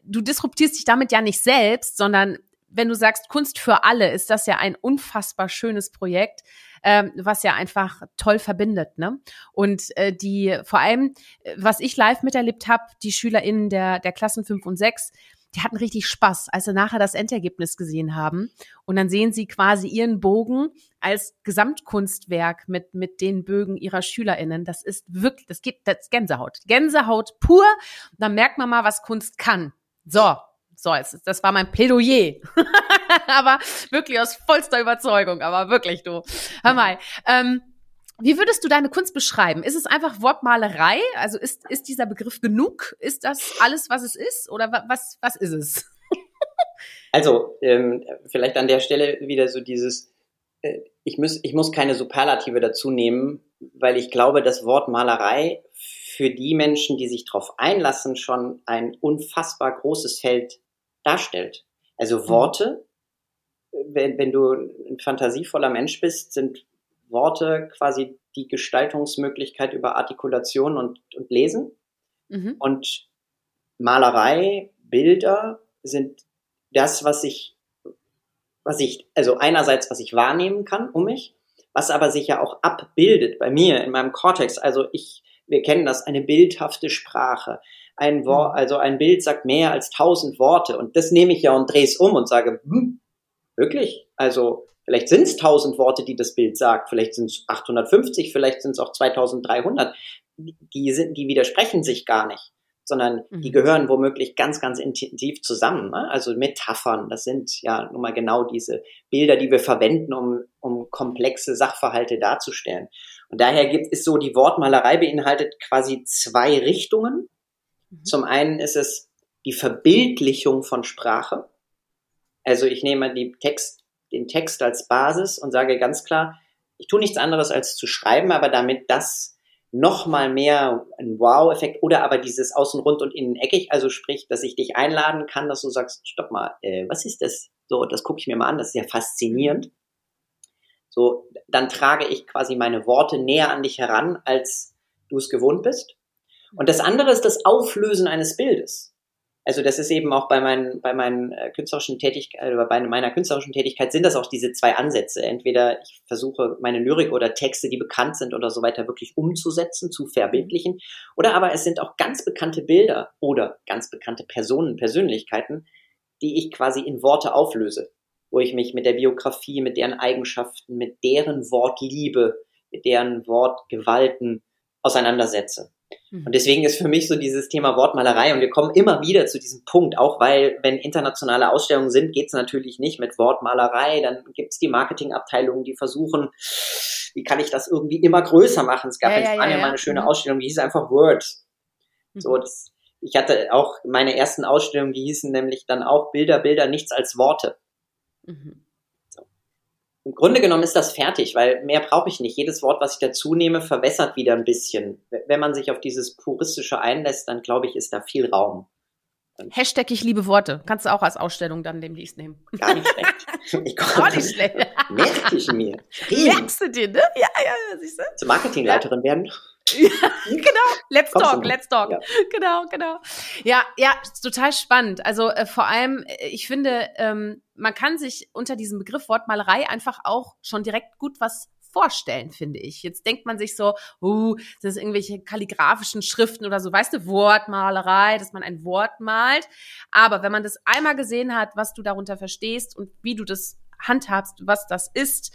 du disruptierst dich damit ja nicht selbst, sondern wenn du sagst Kunst für alle, ist das ja ein unfassbar schönes Projekt, ähm, was ja einfach toll verbindet, ne? Und äh, die vor allem, äh, was ich live miterlebt habe, die SchülerInnen der der Klassen 5 und 6, die hatten richtig Spaß, als sie nachher das Endergebnis gesehen haben. Und dann sehen sie quasi ihren Bogen als Gesamtkunstwerk mit, mit den Bögen ihrer SchülerInnen. Das ist wirklich, das gibt, das ist Gänsehaut. Gänsehaut pur. Und dann merkt man mal, was Kunst kann. So. So, das war mein Plädoyer. [LAUGHS] aber wirklich aus vollster Überzeugung, aber wirklich, du. Hör mal, ähm, wie würdest du deine Kunst beschreiben? Ist es einfach Wortmalerei? Also ist, ist dieser Begriff genug? Ist das alles, was es ist? Oder wa- was, was ist es? [LAUGHS] Also, ähm, vielleicht an der Stelle wieder so dieses, äh, ich, muss, ich muss keine Superlative dazu nehmen, weil ich glaube, das Wort Malerei für die Menschen, die sich darauf einlassen, schon ein unfassbar großes Feld darstellt. Also Worte, wenn, wenn du ein fantasievoller Mensch bist, sind Worte quasi die Gestaltungsmöglichkeit über Artikulation und, und Lesen. Mhm. Und Malerei, Bilder sind das, was ich, was ich, also einerseits, was ich wahrnehmen kann um mich, was aber sich ja auch abbildet bei mir in meinem Kortex. Also ich, wir kennen das, eine bildhafte Sprache. Ein Wort, also ein Bild sagt mehr als tausend Worte und das nehme ich ja und drehe es um und sage, hm, wirklich? Also vielleicht sind es tausend Worte, die das Bild sagt, vielleicht sind es 850, vielleicht sind es auch 2300. Die sind, die widersprechen sich gar nicht sondern Mhm. die gehören womöglich ganz, ganz intensiv zusammen. Ne? Also Metaphern, das sind ja nun mal genau diese Bilder, die wir verwenden, um, um komplexe Sachverhalte darzustellen. Und daher gibt es so, die Wortmalerei beinhaltet quasi zwei Richtungen. Mhm. Zum einen ist es die Verbildlichung von Sprache. Also ich nehme die Text, den Text als Basis und sage ganz klar, ich tue nichts anderes als zu schreiben, aber damit das noch mal mehr ein Wow-Effekt oder aber dieses außen rund und innen eckig, also sprich, dass ich dich einladen kann, dass du sagst, stopp mal, äh, was ist das? So, das gucke ich mir mal an, das ist ja faszinierend. So, dann trage ich quasi meine Worte näher an dich heran, als du es gewohnt bist. Und das andere ist das Auflösen eines Bildes. Also das ist eben auch bei meinen, bei meinen äh, künstlerischen Tätigkeit oder bei meiner künstlerischen Tätigkeit sind das auch diese zwei Ansätze. Entweder ich versuche meine Lyrik oder Texte, die bekannt sind oder so weiter, wirklich umzusetzen, zu verbildlichen. Oder aber es sind auch ganz bekannte Bilder oder ganz bekannte Personen, Persönlichkeiten, die ich quasi in Worte auflöse, wo ich mich mit der Biografie, mit deren Eigenschaften, mit deren Wortliebe, mit deren Wortgewalten auseinandersetze. Mhm. Und deswegen ist für mich so dieses Thema Wortmalerei und wir kommen immer wieder zu diesem Punkt, auch weil, wenn internationale Ausstellungen sind, geht es natürlich nicht mit Wortmalerei. Dann gibt es die Marketingabteilungen, die versuchen, wie kann ich das irgendwie immer größer machen. Es gab ja, in Spanien ja, ja, mal eine schöne mhm. Ausstellung, die hieß einfach Word. Mhm. So, das, ich hatte auch meine ersten Ausstellungen, die hießen nämlich dann auch Bilder, Bilder, nichts als Worte. Mhm. Im Grunde genommen ist das fertig, weil mehr brauche ich nicht. Jedes Wort, was ich dazu nehme, verwässert wieder ein bisschen. Wenn man sich auf dieses Puristische einlässt, dann glaube ich, ist da viel Raum. Hashtag ich liebe Worte. Kannst du auch als Ausstellung dann demnächst nehmen. Gar nicht schlecht. [LAUGHS] Ich Gar nicht schlecht. [LAUGHS] Merke ich mir. Merkst du dir, ne? Ja, ja, siehst du? Zur Marketingleiterin ja. werden. Ja, [LAUGHS] genau. Let's talk, let's talk. Ja. [LAUGHS] Genau, genau. Ja, ja, total spannend. Also äh, vor allem, äh, ich finde, ähm, man kann sich unter diesem Begriff Wortmalerei einfach auch schon direkt gut was vorstellen, finde ich. Jetzt denkt man sich so, uh, das sind irgendwelche kalligraphischen Schriften oder so, weißt du, Wortmalerei, dass man ein Wort malt. Aber wenn man das einmal gesehen hat, was du darunter verstehst und wie du das handhabst, was das ist,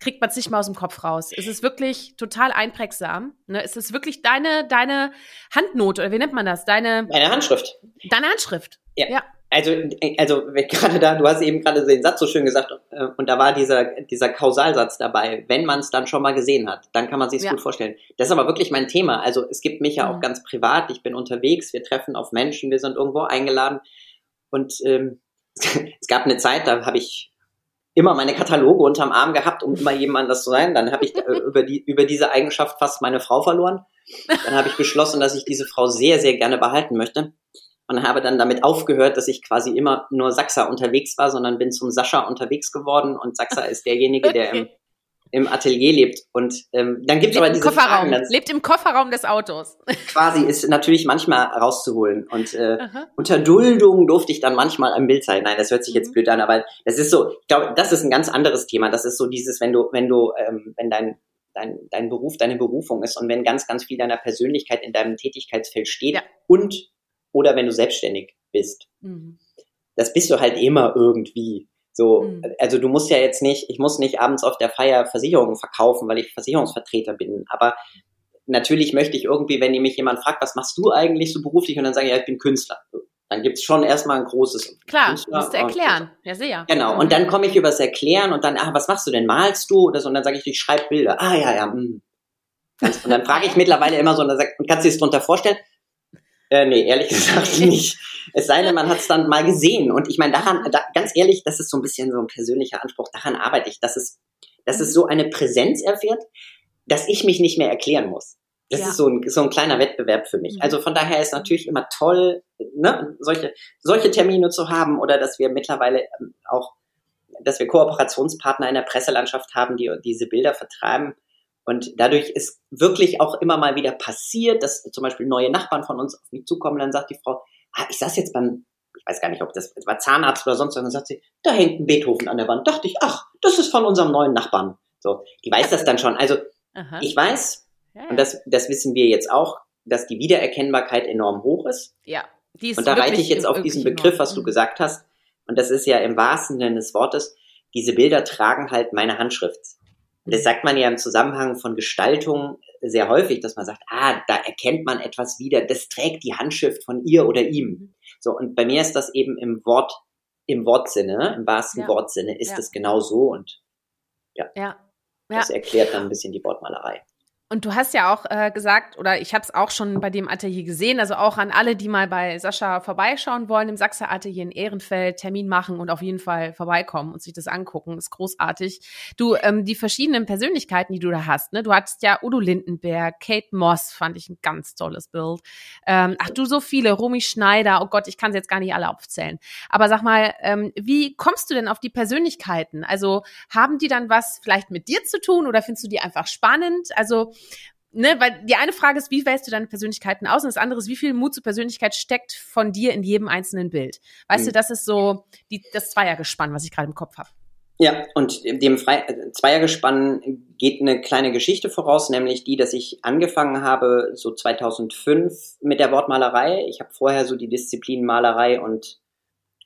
kriegt man es nicht mal aus dem Kopf raus. Es ist wirklich total einprägsam. Ne? Es ist wirklich deine, deine Handnote, oder wie nennt man das? Deine, Meine Handschrift. Deine Handschrift. Ja. ja. Also, also gerade da, du hast eben gerade den Satz so schön gesagt, äh, und da war dieser, dieser Kausalsatz dabei, wenn man es dann schon mal gesehen hat, dann kann man sich ja. gut vorstellen. Das ist aber wirklich mein Thema. Also es gibt mich ja mhm. auch ganz privat, ich bin unterwegs, wir treffen auf Menschen, wir sind irgendwo eingeladen. Und ähm, [LAUGHS] es gab eine Zeit, da habe ich immer meine Kataloge unterm Arm gehabt, um immer jemand das zu sein. Dann habe ich äh, [LAUGHS] über, die, über diese Eigenschaft fast meine Frau verloren. Dann habe ich beschlossen, dass ich diese Frau sehr, sehr gerne behalten möchte. Und habe dann damit aufgehört, dass ich quasi immer nur Sachsa unterwegs war, sondern bin zum Sascha unterwegs geworden. Und Sachsa ist derjenige, der im im Atelier lebt. Und ähm, dann gibt es aber diese Kofferraum. Fragen. Lebt im Kofferraum des Autos. [LAUGHS] Quasi ist natürlich manchmal rauszuholen. Und äh, unter Duldung durfte ich dann manchmal ein Bild zeigen. Nein, das hört sich jetzt mhm. blöd an, aber das ist so, ich glaube, das ist ein ganz anderes Thema. Das ist so dieses, wenn du, wenn du, ähm, wenn dein dein, dein Beruf deine Berufung ist und wenn ganz, ganz viel deiner Persönlichkeit in deinem Tätigkeitsfeld steht ja. und oder wenn du selbstständig bist. Mhm. Das bist du halt immer irgendwie. So, mhm. also du musst ja jetzt nicht, ich muss nicht abends auf der Feier Versicherungen verkaufen, weil ich Versicherungsvertreter bin. Aber natürlich möchte ich irgendwie, wenn mich jemand fragt, was machst du eigentlich so beruflich, und dann sage ich, ja, ich bin Künstler. Dann gibt's schon erstmal ein großes. Klar, Künstler musst du erklären. Ja, sehr. Genau. Und dann komme ich übers Erklären und dann, ah, was machst du denn? Malst du oder so? Und dann sage ich, ich schreibe Bilder. Ah, ja, ja. Mh. Hm. Und dann frage ich [LAUGHS] mittlerweile immer so, und dann sagt, kannst du dir das drunter vorstellen? Äh, nee, ehrlich [LAUGHS] gesagt nicht. Es sei denn, man hat es dann mal gesehen. Und ich meine, daran, da, ganz ehrlich, das ist so ein bisschen so ein persönlicher Anspruch, daran arbeite ich, dass es, dass es so eine Präsenz erfährt, dass ich mich nicht mehr erklären muss. Das ja. ist so ein, so ein kleiner Wettbewerb für mich. Mhm. Also von daher ist natürlich immer toll, ne, solche, solche Termine zu haben oder dass wir mittlerweile ähm, auch, dass wir Kooperationspartner in der Presselandschaft haben, die diese Bilder vertreiben und dadurch ist wirklich auch immer mal wieder passiert, dass zum Beispiel neue Nachbarn von uns auf mich zukommen. Dann sagt die Frau, ah, ich saß jetzt beim, ich weiß gar nicht, ob das, war Zahnarzt oder sonst was. Dann sagt sie, da hängt ein Beethoven an der Wand. Dachte ich, ach, das ist von unserem neuen Nachbarn. So, die weiß das dann schon. Also Aha. ich weiß, und das, das wissen wir jetzt auch, dass die Wiedererkennbarkeit enorm hoch ist. Ja. Die ist und da reite ich jetzt auf diesen Begriff, was du mhm. gesagt hast. Und das ist ja im wahrsten Sinne des Wortes, diese Bilder tragen halt meine Handschrift. Und das sagt man ja im Zusammenhang von Gestaltung sehr häufig, dass man sagt, ah, da erkennt man etwas wieder, das trägt die Handschrift von ihr oder ihm. So, und bei mir ist das eben im Wort, im Wortsinne, im wahrsten ja. Wortsinne ist es ja. genau so und ja. ja. ja. Das erklärt dann ein bisschen die Wortmalerei. Und du hast ja auch äh, gesagt, oder ich habe es auch schon bei dem Atelier gesehen, also auch an alle, die mal bei Sascha vorbeischauen wollen, im Sachser Atelier in Ehrenfeld Termin machen und auf jeden Fall vorbeikommen und sich das angucken, ist großartig. Du, ähm, die verschiedenen Persönlichkeiten, die du da hast, ne? Du hattest ja Udo Lindenberg, Kate Moss, fand ich ein ganz tolles Bild. Ähm, ach du, so viele, Romy Schneider, oh Gott, ich kann sie jetzt gar nicht alle aufzählen. Aber sag mal, ähm, wie kommst du denn auf die Persönlichkeiten? Also haben die dann was vielleicht mit dir zu tun oder findest du die einfach spannend? Also ne, weil die eine Frage ist, wie wählst du deine Persönlichkeiten aus? Und das andere ist, wie viel Mut zur Persönlichkeit steckt von dir in jedem einzelnen Bild? Weißt mhm. du, das ist so die, das Zweiergespann, was ich gerade im Kopf habe. Ja, und dem Fre Zweiergespann geht eine kleine Geschichte voraus, nämlich die, dass ich angefangen habe so 2005 mit der Wortmalerei. Ich habe vorher so die Disziplinen Malerei und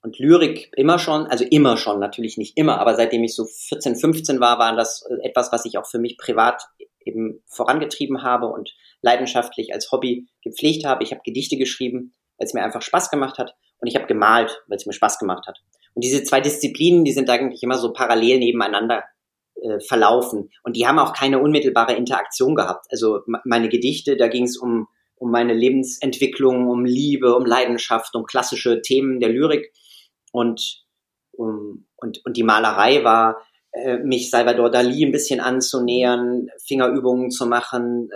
und Lyrik immer schon, also immer schon, natürlich nicht immer, aber seitdem ich so 14, 15 war, war das etwas, was ich auch für mich privat eben vorangetrieben habe und leidenschaftlich als Hobby gepflegt habe. Ich habe Gedichte geschrieben, weil es mir einfach Spaß gemacht hat und ich habe gemalt, weil es mir Spaß gemacht hat. Und diese zwei Disziplinen, die sind eigentlich immer so parallel nebeneinander äh, verlaufen und die haben auch keine unmittelbare Interaktion gehabt. Also meine Gedichte, da ging es um um meine Lebensentwicklung, um Liebe, um Leidenschaft, um klassische Themen der Lyrik und um, und und die Malerei war mich Salvador Dali ein bisschen anzunähern, Fingerübungen zu machen,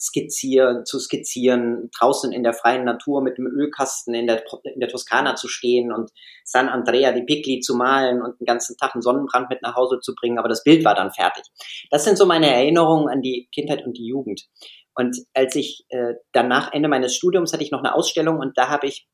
skizzieren, zu skizzieren, draußen in der freien Natur mit dem Ölkasten in der, in der Toskana zu stehen und San Andrea di Picli zu malen und den ganzen Tag einen Sonnenbrand mit nach Hause zu bringen, aber das Bild war dann fertig. Das sind so meine Erinnerungen an die Kindheit und die Jugend. Und als ich äh, dann nach Ende meines Studiums hatte ich noch eine Ausstellung und da habe ich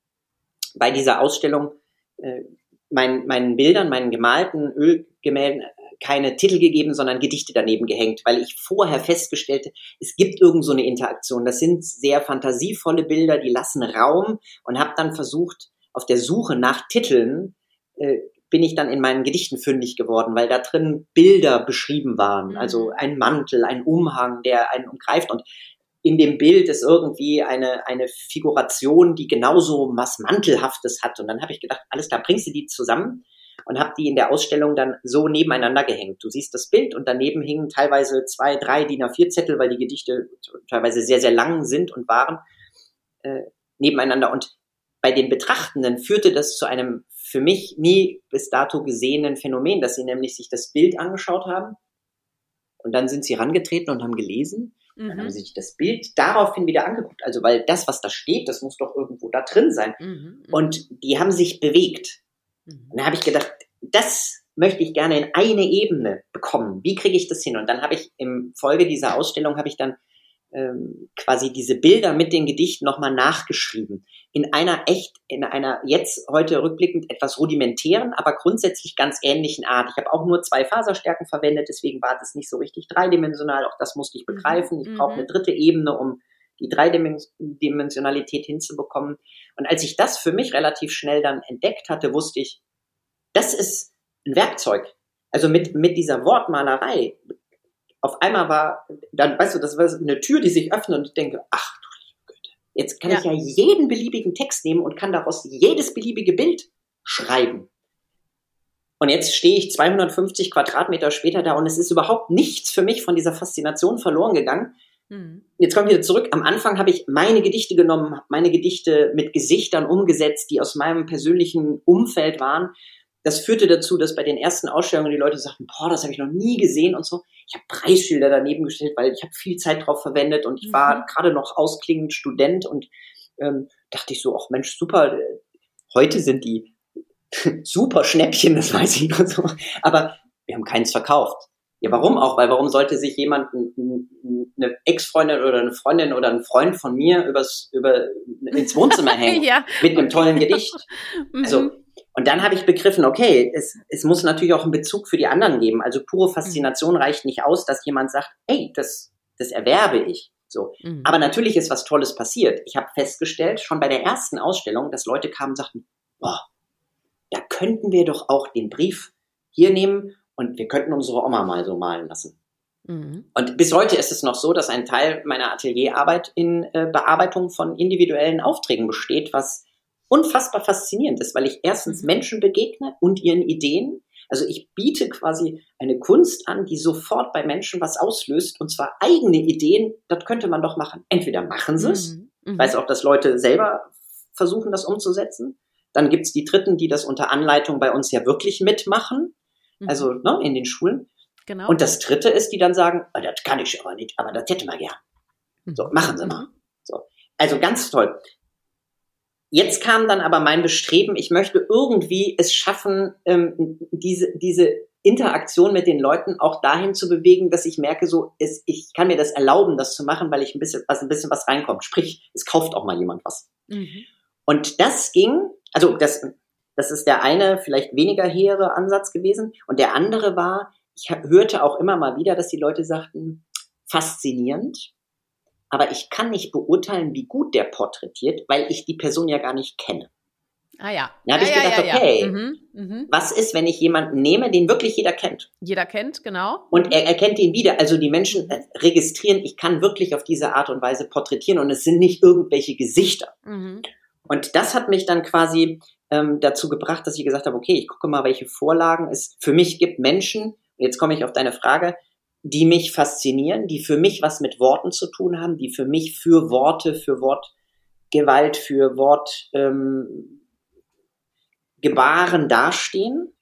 bei dieser Ausstellung äh, mein, meinen Bildern, meinen gemalten Ölgemälden keine Titel gegeben, sondern Gedichte daneben gehängt, weil ich vorher festgestellte, es gibt irgend so eine Interaktion. Das sind sehr fantasievolle Bilder, die lassen Raum und habe dann versucht, auf der Suche nach Titeln äh, bin ich dann in meinen Gedichten fündig geworden, weil da drin Bilder beschrieben waren. Mhm. Also ein Mantel, ein Umhang, der einen umgreift und in dem Bild ist irgendwie eine, eine Figuration, die genauso was Mantelhaftes hat. Und dann habe ich gedacht, alles klar, bringst du die zusammen und habe die in der Ausstellung dann so nebeneinander gehängt. Du siehst das Bild und daneben hingen teilweise zwei, drei DIN A4 Zettel, weil die Gedichte teilweise sehr, sehr lang sind und waren äh, nebeneinander. Und bei den Betrachtenden führte das zu einem für mich nie bis dato gesehenen Phänomen, dass sie nämlich sich das Bild angeschaut haben und dann sind sie rangetreten und haben gelesen. Mhm. Dann haben sie sich das Bild daraufhin wieder angeguckt. Also, weil das, was da steht, das muss doch irgendwo da drin sein. Mhm. mhm. Und die haben sich bewegt. Mhm. Und da habe ich gedacht, das möchte ich gerne in eine Ebene bekommen. Wie kriege ich das hin? Und dann habe ich im Folge dieser Ausstellung habe ich dann ähm, quasi diese Bilder mit den Gedichten nochmal nachgeschrieben. In einer echt, in einer jetzt heute rückblickend etwas rudimentären, aber grundsätzlich ganz ähnlichen Art. Ich habe auch nur zwei Faserstärken verwendet, deswegen war das nicht so richtig dreidimensional. Auch das musste ich mhm. begreifen. Ich brauche mhm. eine dritte Ebene, um die Dreidimensionalität hinzubekommen. Und als ich das für mich relativ schnell dann entdeckt hatte, wusste ich, das ist ein Werkzeug. Also mit, mit dieser Wortmalerei. Auf einmal war, dann, weißt du, das war eine Tür, die sich öffnet und ich denke, ach du Güte, jetzt kann ja. ich ja jeden beliebigen Text nehmen und kann daraus jedes beliebige Bild schreiben. Und jetzt stehe ich 250 Quadratmeter später da und es ist überhaupt nichts für mich von dieser Faszination verloren gegangen. Mhm. Jetzt komme ich wieder zurück. Am Anfang habe ich meine Gedichte genommen, meine Gedichte mit Gesichtern umgesetzt, die aus meinem persönlichen Umfeld waren das führte dazu, dass bei den ersten Ausstellungen die Leute sagten, boah, das habe ich noch nie gesehen und so. Ich habe Preisschilder daneben gestellt, weil ich habe viel Zeit drauf verwendet und ich war mhm. gerade noch ausklingend Student und ähm, dachte ich so, ach Mensch, super, heute sind die [LAUGHS] super Schnäppchen, das weiß ich noch so. Aber wir haben keins verkauft. Ja, warum auch? Weil warum sollte sich jemand, eine Ex-Freundin oder eine Freundin oder ein Freund von mir übers, über, ins Wohnzimmer [LAUGHS] hängen ja. mit einem tollen Gedicht? Also mhm. Und dann habe ich begriffen, okay, es, es muss natürlich auch einen Bezug für die anderen geben. Also pure Faszination mhm. reicht nicht aus, dass jemand sagt, ey, das, das erwerbe ich. So. Mhm. Aber natürlich ist was Tolles passiert. Ich habe festgestellt, schon bei der ersten Ausstellung, dass Leute kamen und sagten, boah, da könnten wir doch auch den Brief hier nehmen und wir könnten unsere Oma mal so malen lassen. Mhm. Und bis heute ist es noch so, dass ein Teil meiner Atelierarbeit in äh, Bearbeitung von individuellen Aufträgen besteht, was unfassbar faszinierend ist, weil ich erstens mhm. Menschen begegne und ihren Ideen, Also ich biete quasi eine Kunst an, die sofort bei Menschen was auslöst und zwar eigene Ideen, das könnte man doch machen. Entweder machen sie es, mhm. mhm. weiß auch, dass Leute selber versuchen, das umzusetzen. Dann gibt's die Dritten, die das unter Anleitung bei uns ja wirklich mitmachen, mhm. also ne, in den Schulen. Genau. Und das Dritte ist, die dann sagen, oh, das kann ich aber nicht, aber das hätte man gern. So, mhm. machen Sie mal. So. Also ganz toll. Jetzt kam dann aber mein Bestreben, ich möchte irgendwie es schaffen, ähm, diese, diese Interaktion mit den Leuten auch dahin zu bewegen, dass ich merke, so, ist, ich kann mir das erlauben, das zu machen, weil ich ein bisschen was, ein bisschen was reinkommt. Sprich, es kauft auch mal jemand was. Mhm. Und das ging, also das, das ist der eine vielleicht weniger hehre Ansatz gewesen. Und der andere war, ich hörte auch immer mal wieder, dass die Leute sagten, faszinierend, aber ich kann nicht beurteilen, wie gut der porträtiert, weil ich die Person ja gar nicht kenne. Ah ja. Da habe ja, ich gedacht, ja, okay, mhm, mh. was ist, wenn ich jemanden nehme, den wirklich jeder kennt? Jeder kennt, genau. Und er erkennt ihn wieder. Also die Menschen äh, registrieren, ich kann wirklich auf diese Art und Weise porträtieren und es sind nicht irgendwelche Gesichter. Mhm. Und das hat mich dann quasi ähm, dazu gebracht, dass ich gesagt habe, okay, ich gucke mal, welche Vorlagen es für mich gibt. Menschen, jetzt komme ich auf deine Frage, die mich faszinieren, die für mich was mit Worten zu tun haben, die für mich für Worte, für Wortgewalt, für Wortgebaren ähm, dastehen.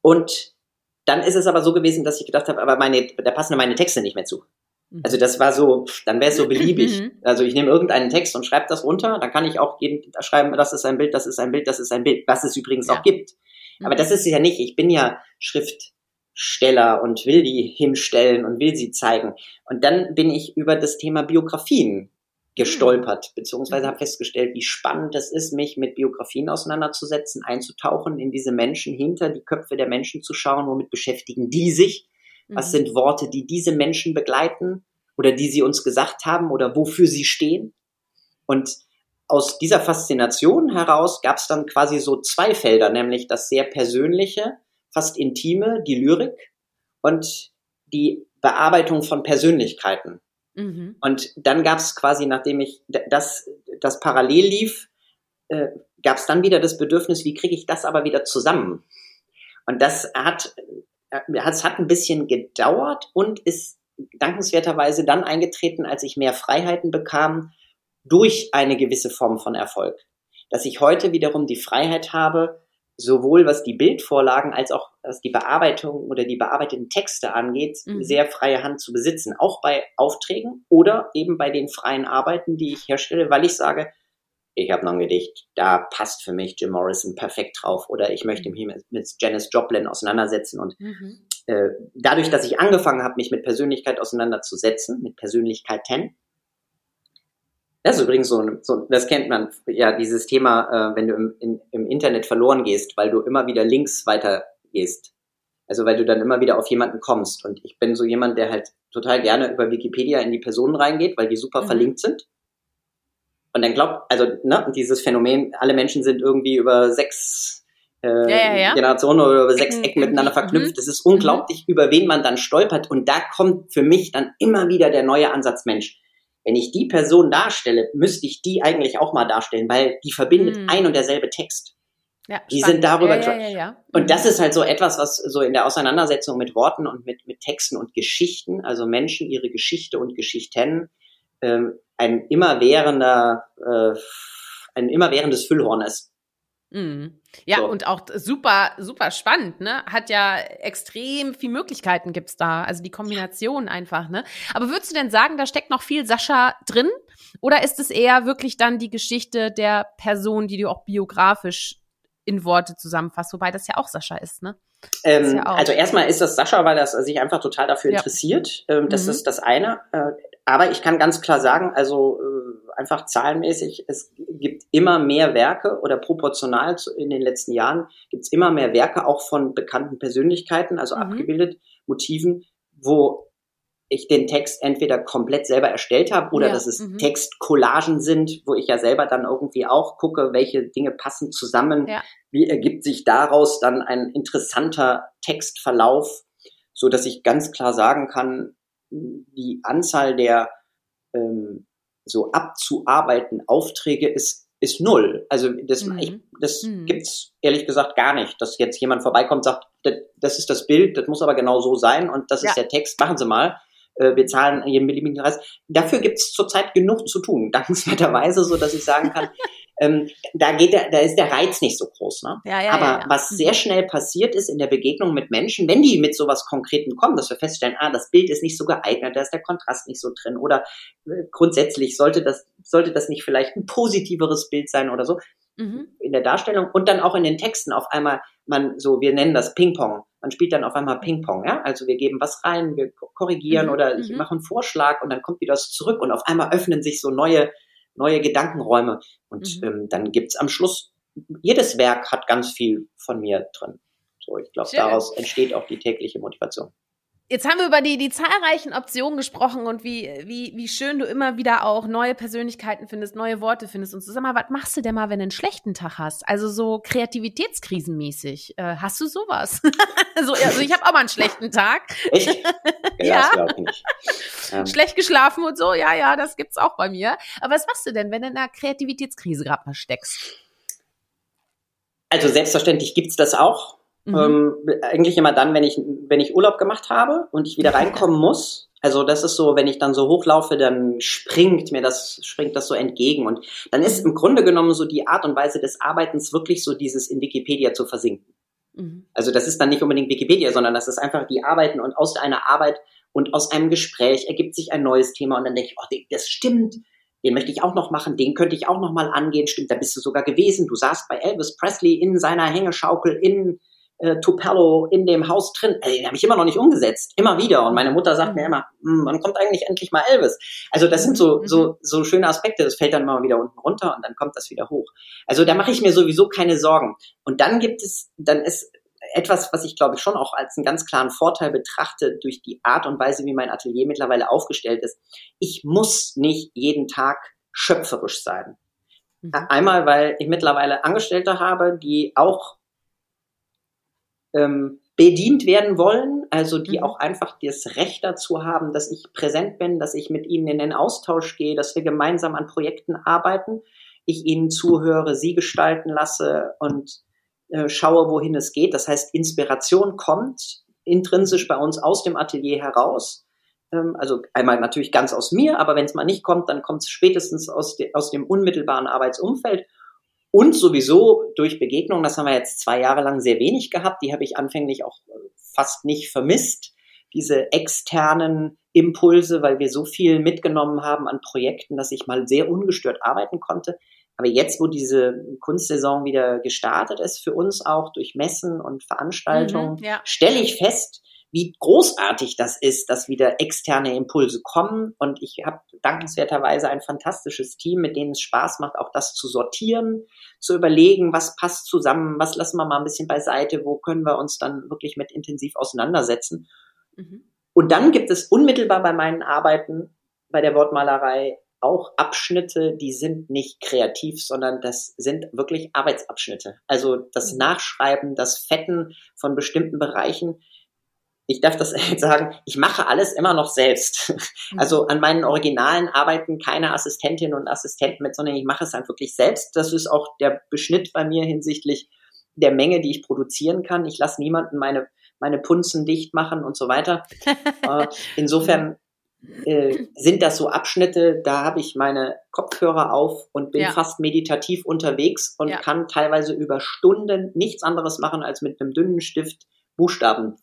Und dann ist es aber so gewesen, dass ich gedacht habe, aber meine, da passen meine Texte nicht mehr zu. Mhm. Also das war so, dann wäre es so beliebig. Mhm. Also ich nehme irgendeinen Text und schreibe das runter, dann kann ich auch jeden schreiben, das ist ein Bild, das ist ein Bild, das ist ein Bild, was es übrigens ja. auch gibt. Aber mhm. das ist es ja nicht. Ich bin ja Schrift, Steller und will die hinstellen und will sie zeigen. Und dann bin ich über das Thema Biografien gestolpert, beziehungsweise habe festgestellt, wie spannend es ist, mich mit Biografien auseinanderzusetzen, einzutauchen, in diese Menschen hinter die Köpfe der Menschen zu schauen, womit beschäftigen die sich, was mhm. sind Worte, die diese Menschen begleiten oder die sie uns gesagt haben oder wofür sie stehen. Und aus dieser Faszination heraus gab es dann quasi so zwei Felder, nämlich das sehr persönliche, fast intime, die Lyrik und die Bearbeitung von Persönlichkeiten. Mhm. Und dann gab es quasi, nachdem ich das, das parallel lief, äh, gab es dann wieder das Bedürfnis, wie kriege ich das aber wieder zusammen? Und das hat, es hat ein bisschen gedauert und ist dankenswerterweise dann eingetreten, als ich mehr Freiheiten bekam durch eine gewisse Form von Erfolg. Dass ich heute wiederum die Freiheit habe, sowohl was die Bildvorlagen als auch was die Bearbeitung oder die bearbeiteten Texte angeht, mhm. sehr freie Hand zu besitzen. Auch bei Aufträgen oder eben bei den freien Arbeiten, die ich herstelle, weil ich sage, ich habe noch ein Gedicht, da passt für mich Jim Morrison perfekt drauf oder ich möchte mich mit, mit Janis Joplin auseinandersetzen und mhm. äh, dadurch, dass ich angefangen habe, mich mit Persönlichkeit auseinanderzusetzen, mit Persönlichkeiten, das ist übrigens so, so das kennt man, ja, dieses Thema, äh, wenn du im, in, im Internet verloren gehst, weil du immer wieder links weiter gehst. Also weil du dann immer wieder auf jemanden kommst. Und ich bin so jemand, der halt total gerne über Wikipedia in die Personen reingeht, weil die super mhm. verlinkt sind. Und dann glaubt, also ne, dieses Phänomen, alle Menschen sind irgendwie über sechs äh, ja, ja, ja. Generationen oder über sechs Ecken miteinander mhm. verknüpft. Es ist unglaublich, mhm. über wen man dann stolpert. Und da kommt für mich dann immer wieder der neue Ansatz Mensch wenn ich die Person darstelle, müsste ich die eigentlich auch mal darstellen, weil die verbindet mhm. ein und derselbe Text. Ja, die spannend. sind darüber ja, ja, ja, Und das ist halt so etwas, was so in der Auseinandersetzung mit Worten und mit, mit Texten und Geschichten, also Menschen, ihre Geschichte und Geschichten, ähm, ein immerwährender, äh, ein immerwährendes Füllhorn ist. Mhm. Ja, so. und auch super, super spannend, ne? Hat ja extrem viel Möglichkeiten gibt's da. Also die Kombination einfach, ne? Aber würdest du denn sagen, da steckt noch viel Sascha drin? Oder ist es eher wirklich dann die Geschichte der Person, die du auch biografisch in Worte zusammenfasst? Wobei das ja auch Sascha ist, ne? Ähm, ja also erstmal ist das Sascha, weil er sich einfach total dafür ja. interessiert. Ähm, das mhm. ist das eine. Äh, aber ich kann ganz klar sagen, also äh, einfach zahlenmäßig, es gibt immer mehr Werke oder proportional in den letzten Jahren gibt es immer mehr Werke auch von bekannten Persönlichkeiten, also mhm. abgebildet, Motiven, wo ich den Text entweder komplett selber erstellt habe oder ja. dass es mhm. Textcollagen sind, wo ich ja selber dann irgendwie auch gucke, welche Dinge passen zusammen, ja. wie ergibt sich daraus dann ein interessanter Textverlauf, so dass ich ganz klar sagen kann, die Anzahl der ähm, so abzuarbeiten Aufträge ist ist null. Also das, mhm. ich, das mhm. gibt's ehrlich gesagt gar nicht, dass jetzt jemand vorbeikommt und sagt, das, das ist das Bild, das muss aber genau so sein und das ja. ist der Text, machen Sie mal. Äh, wir zahlen jeden beliebigen Preis. Dafür gibt's zurzeit genug zu tun, [LAUGHS] dankenswerterweise, so dass ich sagen kann, [LAUGHS] ähm, da geht der, da ist der Reiz nicht so groß. Ne? Ja, ja, Aber ja, was mhm. sehr schnell passiert ist in der Begegnung mit Menschen, wenn die mit sowas Konkreten kommen, dass wir feststellen, ah, das Bild ist nicht so geeignet, da ist der Kontrast nicht so drin oder äh, grundsätzlich sollte das, sollte das nicht vielleicht ein positiveres Bild sein oder so. Mhm. In der Darstellung und dann auch in den Texten auf einmal man so, wir nennen das Ping-Pong. Man spielt dann auf einmal Ping-Pong, ja. Also wir geben was rein, wir korrigieren mhm. oder ich mhm. mache einen Vorschlag und dann kommt wieder das zurück und auf einmal öffnen sich so neue neue Gedankenräume. Und mhm. ähm, dann gibt's am Schluss, jedes Werk hat ganz viel von mir drin. So, ich glaube, daraus entsteht auch die tägliche Motivation. Jetzt haben wir über die, die zahlreichen Optionen gesprochen und wie, wie, wie schön du immer wieder auch neue Persönlichkeiten findest, neue Worte findest. Und so, sag mal, was machst du denn mal, wenn du einen schlechten Tag hast? Also so kreativitätskrisenmäßig. Äh, hast du sowas? [LAUGHS] so, also ich habe auch mal einen schlechten Tag. Echt? [LAUGHS] Ja, ja. ich nicht. Ähm. Schlecht geschlafen und so, ja, ja, das gibt's auch bei mir. Aber was machst du denn, wenn du in einer Kreativitätskrise gerade mal steckst? Also selbstverständlich gibt's das auch. Mhm. Ähm, eigentlich immer dann, wenn ich, wenn ich Urlaub gemacht habe und ich wieder reinkommen muss. Also das ist so, wenn ich dann so hochlaufe, dann springt mir das, springt das so entgegen. Und dann ist im Grunde genommen so die Art und Weise des Arbeitens wirklich so dieses in Wikipedia zu versinken. Mhm. Also das ist dann nicht unbedingt Wikipedia, sondern das ist einfach die Arbeiten und aus einer Arbeit und aus einem Gespräch ergibt sich ein neues Thema und dann denke ich, oh, das stimmt, den möchte ich auch noch machen, den könnte ich auch noch mal angehen, stimmt, da bist du sogar gewesen, du saßt bei Elvis Presley in seiner Hängeschaukel in äh, Tupelo in dem Haus drin. Ey, den habe ich immer noch nicht umgesetzt. Immer wieder. Und meine Mutter sagt mir immer, hm, wann kommt eigentlich endlich mal Elvis? Also das sind so, mhm. so, so schöne Aspekte. Das fällt dann mal wieder unten runter und dann kommt das wieder hoch. Also da mache ich mir sowieso keine Sorgen. Und dann gibt es, dann ist etwas, was ich glaube ich schon auch als einen ganz klaren Vorteil betrachte durch die Art und Weise, wie mein Atelier mittlerweile aufgestellt ist. Ich muss nicht jeden Tag schöpferisch sein. Mhm. Einmal, weil ich mittlerweile Angestellte habe, die auch ähm, bedient werden wollen, also die mhm. auch einfach das Recht dazu haben, dass ich präsent bin, dass ich mit ihnen in den Austausch gehe, dass wir gemeinsam an Projekten arbeiten, ich ihnen zuhöre, sie gestalten lasse und äh, schaue, wohin es geht. Das heißt, Inspiration kommt intrinsisch bei uns aus dem Atelier heraus. Ähm, also einmal natürlich ganz aus mir, aber wenn es mal nicht kommt, dann kommt es spätestens aus, de aus dem unmittelbaren Arbeitsumfeld. Und sowieso durch Begegnungen, das haben wir jetzt zwei Jahre lang sehr wenig gehabt, die habe ich anfänglich auch fast nicht vermisst, diese externen Impulse, weil wir so viel mitgenommen haben an Projekten, dass ich mal sehr ungestört arbeiten konnte. Aber jetzt, wo diese Kunstsaison wieder gestartet ist, für uns auch durch Messen und Veranstaltungen, mhm, ja. stelle ich fest, wie großartig das ist, dass wieder externe Impulse kommen. Und ich habe dankenswerterweise ein fantastisches Team, mit dem es Spaß macht, auch das zu sortieren, zu überlegen, was passt zusammen, was lassen wir mal ein bisschen beiseite, wo können wir uns dann wirklich mit intensiv auseinandersetzen. Mhm. Und dann gibt es unmittelbar bei meinen Arbeiten bei der Wortmalerei auch Abschnitte, die sind nicht kreativ, sondern das sind wirklich Arbeitsabschnitte. Also das mhm. Nachschreiben, das Fetten von bestimmten Bereichen ich darf das [LAUGHS] jetzt sagen, ich mache alles immer noch selbst. Mhm. Also an meinen Originalen arbeiten keine Assistentinnen und Assistenten mit, sondern ich mache es halt wirklich selbst. Das ist auch der Beschnitt bei mir hinsichtlich der Menge, die ich produzieren kann. Ich lasse niemanden meine, meine Punzen dicht machen und so weiter. [LAUGHS] Äh, insofern äh, sind das so Abschnitte, da habe ich meine Kopfhörer auf und bin ja. fast meditativ unterwegs und ja. kann teilweise über Stunden nichts anderes machen, als mit einem dünnen Stift Buchstaben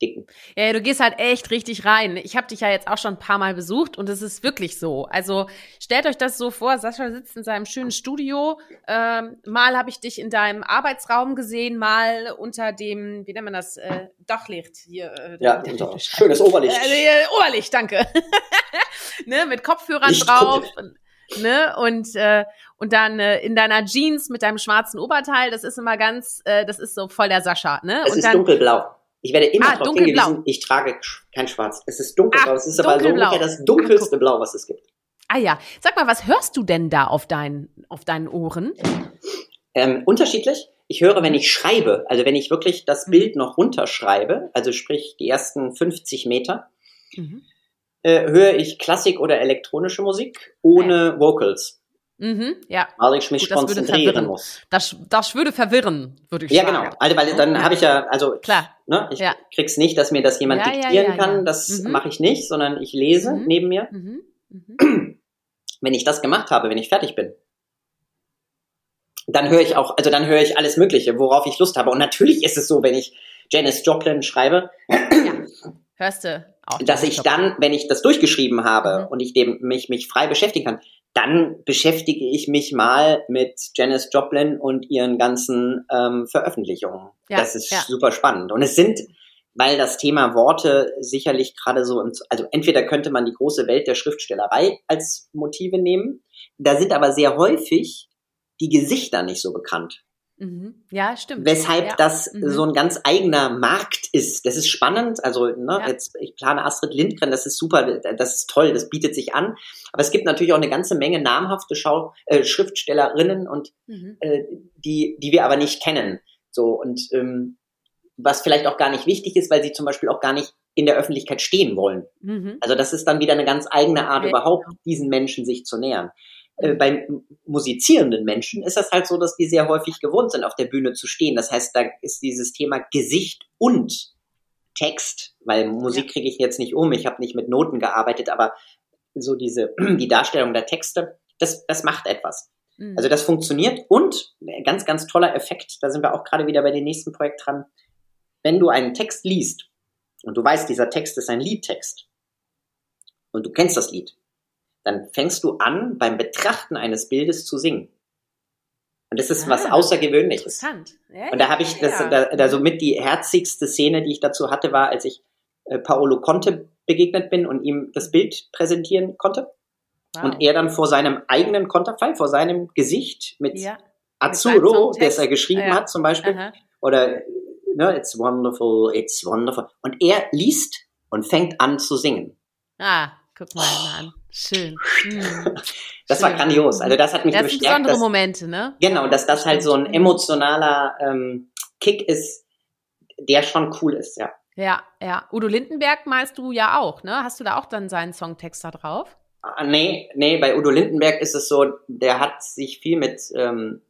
dicken. Ja, du gehst halt echt richtig rein. Ich habe dich ja jetzt auch schon ein paar Mal besucht und es ist wirklich so. Also stellt euch das so vor, Sascha sitzt in seinem schönen Studio. Ähm, mal habe ich dich in deinem Arbeitsraum gesehen, mal unter dem, wie nennt man das, äh, Dachlicht hier. Äh, ja, unter, schönes Oberlicht. Äh, Oberlicht, danke. [LAUGHS] ne, mit Kopfhörern Licht drauf. Ne? Und, äh, und dann äh, in deiner Jeans mit deinem schwarzen Oberteil, das ist immer ganz, äh, das ist so voll der Sascha. Ne? Es und ist dann, dunkelblau. Ich werde immer ah, darauf hingewiesen, ich trage kein Schwarz. Es ist dunkelblau. Ah, es ist aber so ungefähr das dunkelste Blau, was es gibt. Ah ja. Sag mal, was hörst du denn da auf, dein, auf deinen Ohren? Ähm, unterschiedlich. Ich höre, wenn ich schreibe, also wenn ich wirklich das mhm. Bild noch runterschreibe, also sprich die ersten 50 Meter, mhm. äh, höre ich Klassik oder elektronische Musik ohne Vocals. Mhm, ja. Weil ich mich Gut, konzentrieren muss. Das, das würde verwirren, würde ich Ja, sagen. genau. Also, weil dann habe ich ja, also Klar. ne, ich Ja. krieg's nicht, dass mir das jemand Ja, ja, diktieren ja, kann. ja. Das Mhm. mache ich nicht, sondern ich lese Mhm. neben mir. Mhm. Mhm. Wenn ich das gemacht habe, wenn ich fertig bin, dann höre ich auch, also dann höre ich alles Mögliche, worauf ich Lust habe. Und natürlich ist es so, wenn ich Janice Joplin schreibe, Ja. Hörst du auch. dass ich dann, wenn ich das durchgeschrieben habe Mhm. und ich dem mich mich frei beschäftigen kann, dann beschäftige ich mich mal mit Janice Joplin und ihren ganzen ähm, Veröffentlichungen. Ja, das ist ja. super spannend. Und es sind, weil das Thema Worte sicherlich gerade so, im, also entweder könnte man die große Welt der Schriftstellerei als Motive nehmen, da sind aber sehr häufig die Gesichter nicht so bekannt. Mhm. Ja, stimmt. Weshalb ja. das Mhm. so ein ganz eigener Markt ist. Das ist spannend. Also, ne, Ja. jetzt, ich plane Astrid Lindgren, das ist super, das ist toll, das bietet sich an. Aber es gibt natürlich auch eine ganze Menge namhafte Schau äh, Schriftstellerinnen und Mhm. äh, die, die wir aber nicht kennen. So, und ähm, was vielleicht auch gar nicht wichtig ist, weil sie zum Beispiel auch gar nicht in der Öffentlichkeit stehen wollen. Mhm. Also das ist dann wieder eine ganz eigene Art, Ja, überhaupt diesen Menschen sich zu nähern. Äh, bei musizierenden Menschen ist das halt so, dass die sehr häufig gewohnt sind, auf der Bühne zu stehen. Das heißt, da ist dieses Thema Gesicht und Text, weil Musik kriege ich jetzt nicht um, ich habe nicht mit Noten gearbeitet, aber so diese, [CLEARS THROAT] die Darstellung der Texte, das, das macht etwas. Mhm. Also das funktioniert und ein ganz, ganz toller Effekt, da sind wir auch gerade wieder bei dem nächsten Projekt dran. Wenn du einen Text liest und du weißt, dieser Text ist ein Liedtext und du kennst das Lied, dann fängst du an, beim Betrachten eines Bildes zu singen. Und das ist was Ah, Außergewöhnliches. Interessant. Ja, Und da habe ich, das, ja. da, da somit die herzigste Szene, die ich dazu hatte, war, als ich äh, Paolo Conte begegnet bin und ihm das Bild präsentieren konnte. Wow. Und er dann vor seinem eigenen Konterfei, vor seinem Gesicht mit ja. Azzurro, das er geschrieben Ja. hat zum Beispiel, Aha. oder ne, It's wonderful, it's wonderful. Und er liest und fängt an zu singen. Ah, guck mal an. Schön. Hm. Das war Schön. grandios. Also das hat mich Das sind bestärkt. besondere Dass, Momente, ne? genau, dass das halt so ein emotionaler ähm, Kick ist, der schon cool ist, ja. Ja, ja. Udo Lindenberg meinst du ja auch, ne? Hast du da auch dann seinen Songtext da drauf? Ah, Nee, nee, bei Udo Lindenberg ist es so, der hat sich viel mit ähm,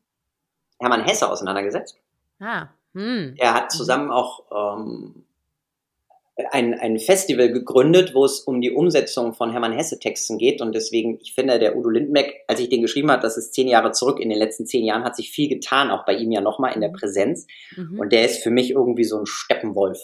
Hermann Hesse auseinandergesetzt. Ah, hm. Er hat zusammen auch ähm, ein, ein Festival gegründet, wo es um die Umsetzung von Hermann Hesse-Texten geht. Und deswegen, ich finde, der Udo Lindenberg, als ich den geschrieben habe, das ist zehn Jahre zurück, in den letzten zehn Jahren hat sich viel getan, auch bei ihm ja nochmal in der Präsenz. Mhm. Und der ist für mich irgendwie so ein Steppenwolf.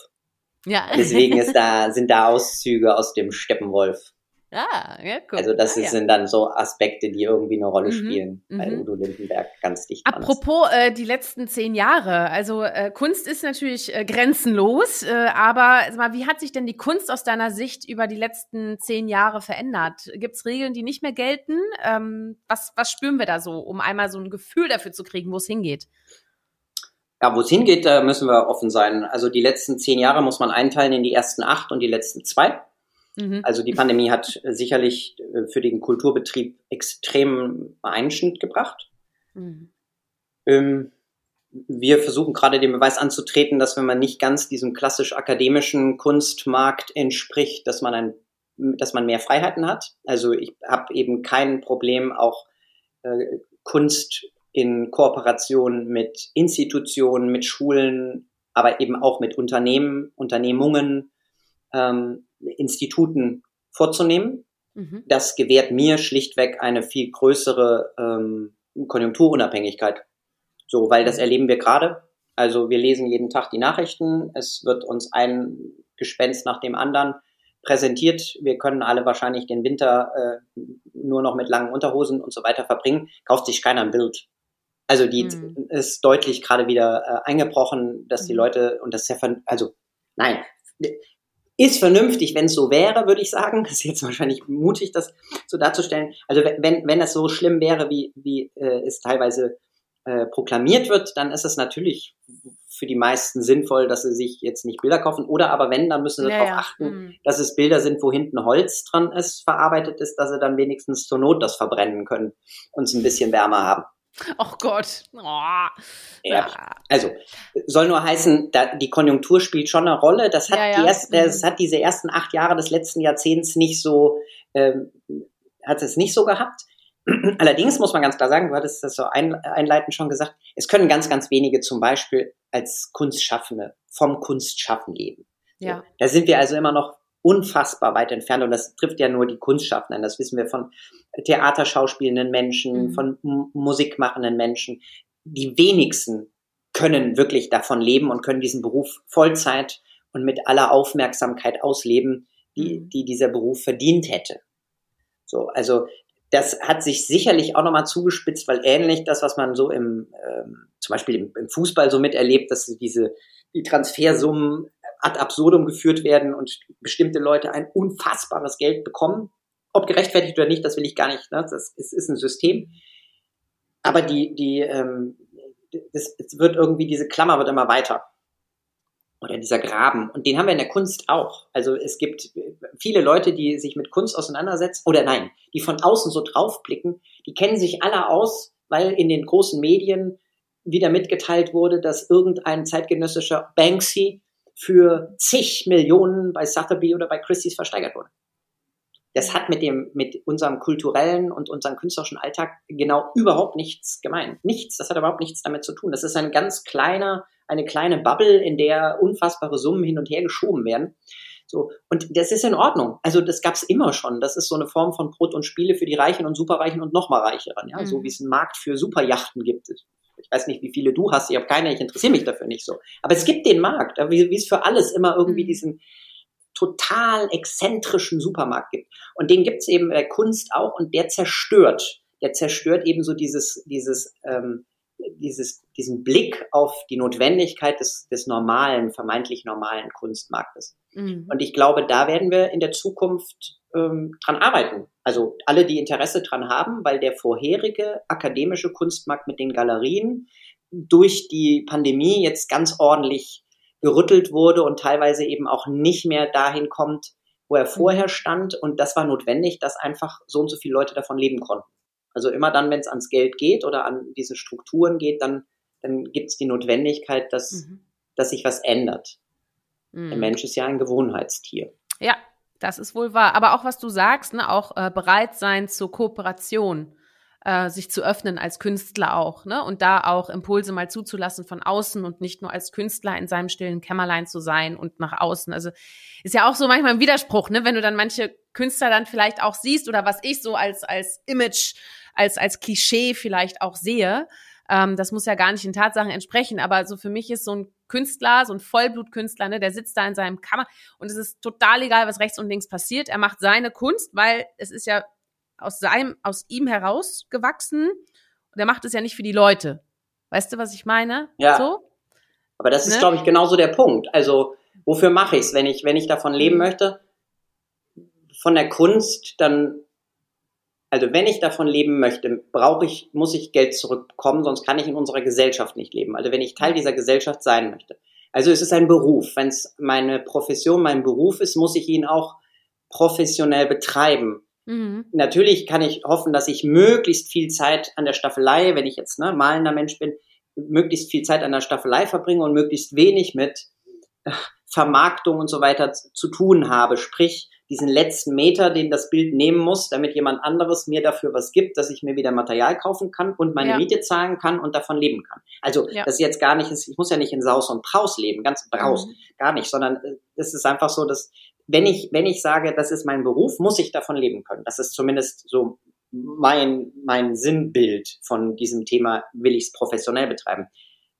ja. Deswegen ist [LAUGHS] da, sind da Auszüge aus dem Steppenwolf. Ah, ja, guck. Also das ah, ja. sind dann so Aspekte, die irgendwie eine Rolle Mhm, spielen, mhm. Udo Lindenberg ganz dicht. Apropos äh, die letzten zehn Jahre, also äh, Kunst ist natürlich äh, grenzenlos, äh, aber sag mal, wie hat sich denn die Kunst aus deiner Sicht über die letzten zehn Jahre verändert? Gibt es Regeln, die nicht mehr gelten? Ähm, was, was spüren wir da so, um einmal so ein Gefühl dafür zu kriegen, wo es hingeht? Ja, wo es hingeht, da müssen wir offen sein. Also die letzten zehn Jahre muss man einteilen in die ersten acht und die letzten zwei. Mhm. Also die Pandemie hat äh, sicherlich äh, für den Kulturbetrieb extrem Einschnitt gebracht. Mhm. Ähm, wir versuchen gerade den Beweis anzutreten, dass wenn man nicht ganz diesem klassisch akademischen Kunstmarkt entspricht, dass man ein, dass man mehr Freiheiten hat. Also ich habe eben kein Problem, auch äh, Kunst in Kooperation mit Institutionen, mit Schulen, aber eben auch mit Unternehmen, Unternehmungen, ähm, Instituten vorzunehmen. Mhm. Das gewährt mir schlichtweg eine viel größere ähm, Konjunkturunabhängigkeit. So, weil das erleben wir gerade. Also wir lesen jeden Tag die Nachrichten. Es wird uns ein Gespenst nach dem anderen präsentiert. Wir können alle wahrscheinlich den Winter äh, nur noch mit langen Unterhosen und so weiter verbringen. Kauft sich keiner ein Bild. Also die Mhm. ist deutlich gerade wieder äh, eingebrochen, dass die Mhm. Leute und das ist ja ver- also nein ist vernünftig, wenn es so wäre, würde ich sagen. [LAUGHS] Das ist jetzt wahrscheinlich mutig, das so darzustellen. Also wenn wenn das so schlimm wäre, wie wie äh, es teilweise äh, proklamiert wird, dann ist es natürlich für die meisten sinnvoll, dass sie sich jetzt nicht Bilder kaufen. Oder aber wenn, dann müssen sie Ja, darauf achten, Mhm. dass es Bilder sind, wo hinten Holz dran ist, verarbeitet ist, dass sie dann wenigstens zur Not das verbrennen können und es ein bisschen wärmer haben. Ach Gott. Oh. Ja. Also, soll nur heißen, da, die Konjunktur spielt schon eine Rolle. Das hat, Ja, ja. Die erst, Mhm. das hat diese ersten acht Jahre des letzten Jahrzehnts nicht so, ähm, hat es nicht so gehabt. [CLEARS THROAT] Allerdings muss man ganz klar sagen, du hattest das so einleitend schon gesagt, es können ganz, ganz wenige zum Beispiel als Kunstschaffende vom Kunstschaffen leben. Ja. Da sind wir also immer noch unfassbar weit entfernt und das trifft ja nur die Kunstschaffenden. Das wissen wir von Theaterschauspielenden Menschen, mhm. von musikmachenden Menschen. Die wenigsten können wirklich davon leben und können diesen Beruf Vollzeit und mit aller Aufmerksamkeit ausleben, die, mhm. die dieser Beruf verdient hätte. So, also das hat sich sicherlich auch nochmal zugespitzt, weil ähnlich das, was man so im, ähm, zum Beispiel im, im Fußball so miterlebt, dass diese die Transfersummen ad absurdum geführt werden und bestimmte Leute ein unfassbares Geld bekommen. Ob gerechtfertigt oder nicht, das will ich gar nicht. Ne? Das ist, ist ein System. Aber die, die, ähm, das, es wird irgendwie, diese Klammer wird immer weiter. Oder dieser Graben. Und den haben wir in der Kunst auch. Also es gibt viele Leute, die sich mit Kunst auseinandersetzen, oder nein, die von außen so draufblicken, die kennen sich alle aus, weil in den großen Medien wieder mitgeteilt wurde, dass irgendein zeitgenössischer Banksy für zig Millionen bei Sotheby oder bei Christie's versteigert wurde. Das hat mit dem, mit unserem kulturellen und unserem künstlerischen Alltag genau überhaupt nichts gemeint. Nichts. Das hat überhaupt nichts damit zu tun. Das ist ein ganz kleiner, eine kleine Bubble, in der unfassbare Summen hin und her geschoben werden. So. Und das ist in Ordnung. Also das gab's immer schon. Das ist so eine Form von Brot und Spiele für die Reichen und Superreichen und nochmal Reicheren. Ja? Mhm. So wie es einen Markt für Superjachten gibt. Ich weiß nicht, wie viele du hast. Ich habe keine. Ich interessiere mich dafür nicht so. Aber es gibt den Markt, wie, wie es für alles immer irgendwie mhm. diesen total exzentrischen Supermarkt gibt. Und den gibt's eben bei Kunst auch und der zerstört. Der zerstört eben so dieses, dieses, ähm, dieses, diesen Blick auf die Notwendigkeit des, des normalen, vermeintlich normalen Kunstmarktes. Mhm. Und ich glaube, da werden wir in der Zukunft ähm, dran arbeiten. Also alle, die Interesse dran haben, weil der vorherige akademische Kunstmarkt mit den Galerien durch die Pandemie jetzt ganz ordentlich gerüttelt wurde und teilweise eben auch nicht mehr dahin kommt, wo er vorher stand. Und das war notwendig, dass einfach so und so viele Leute davon leben konnten. Also immer dann, wenn es ans Geld geht oder an diese Strukturen geht, dann, dann gibt es die Notwendigkeit, dass, mhm. dass sich was ändert. Mhm. Der Mensch ist ja ein Gewohnheitstier. Ja, das ist wohl wahr. Aber auch was du sagst, ne, auch äh, bereit sein zur Kooperation äh, sich zu öffnen als Künstler auch, ne? Und da auch Impulse mal zuzulassen von außen und nicht nur als Künstler in seinem stillen Kämmerlein zu sein und nach außen. Also ist ja auch so manchmal ein Widerspruch, ne? Wenn du dann manche Künstler dann vielleicht auch siehst oder was ich so als, als Image, als, als Klischee vielleicht auch sehe. Ähm, das muss ja gar nicht in Tatsachen entsprechen, aber so für mich ist so ein Künstler, so ein Vollblutkünstler, ne, der sitzt da in seinem Kammer und es ist total egal, was rechts und links passiert. Er macht seine Kunst, weil es ist ja aus seinem, aus ihm herausgewachsen. Und er macht es ja nicht für die Leute. Weißt du, was ich meine? Ja. So? Aber das ist, ne? glaube ich, genauso der Punkt. Also, wofür mache ich es? Wenn ich, wenn ich davon leben mhm. möchte, von der Kunst, dann, also wenn ich davon leben möchte, brauche ich, muss ich Geld zurückbekommen, sonst kann ich in unserer Gesellschaft nicht leben. Also wenn ich Teil dieser Gesellschaft sein möchte. Also es ist ein Beruf. Wenn es meine Profession, mein Beruf ist, muss ich ihn auch professionell betreiben. Mhm. Natürlich kann ich hoffen, dass ich möglichst viel Zeit an der Staffelei, wenn ich jetzt ne, malender Mensch bin, möglichst viel Zeit an der Staffelei verbringe und möglichst wenig mit äh, Vermarktung und so weiter zu tun habe. Sprich, diesen letzten Meter, den das Bild nehmen muss, damit jemand anderes mir dafür was gibt, dass ich mir wieder Material kaufen kann und meine ja. Miete zahlen kann und davon leben kann. Also ja. das ist jetzt gar nicht, ich muss ja nicht in Saus und Braus leben, ganz Braus, mhm. gar nicht, sondern äh, es ist einfach so, dass wenn ich, wenn ich sage, das ist mein Beruf, muss ich davon leben können. Das ist zumindest so mein, mein Sinnbild von diesem Thema, will ich es professionell betreiben.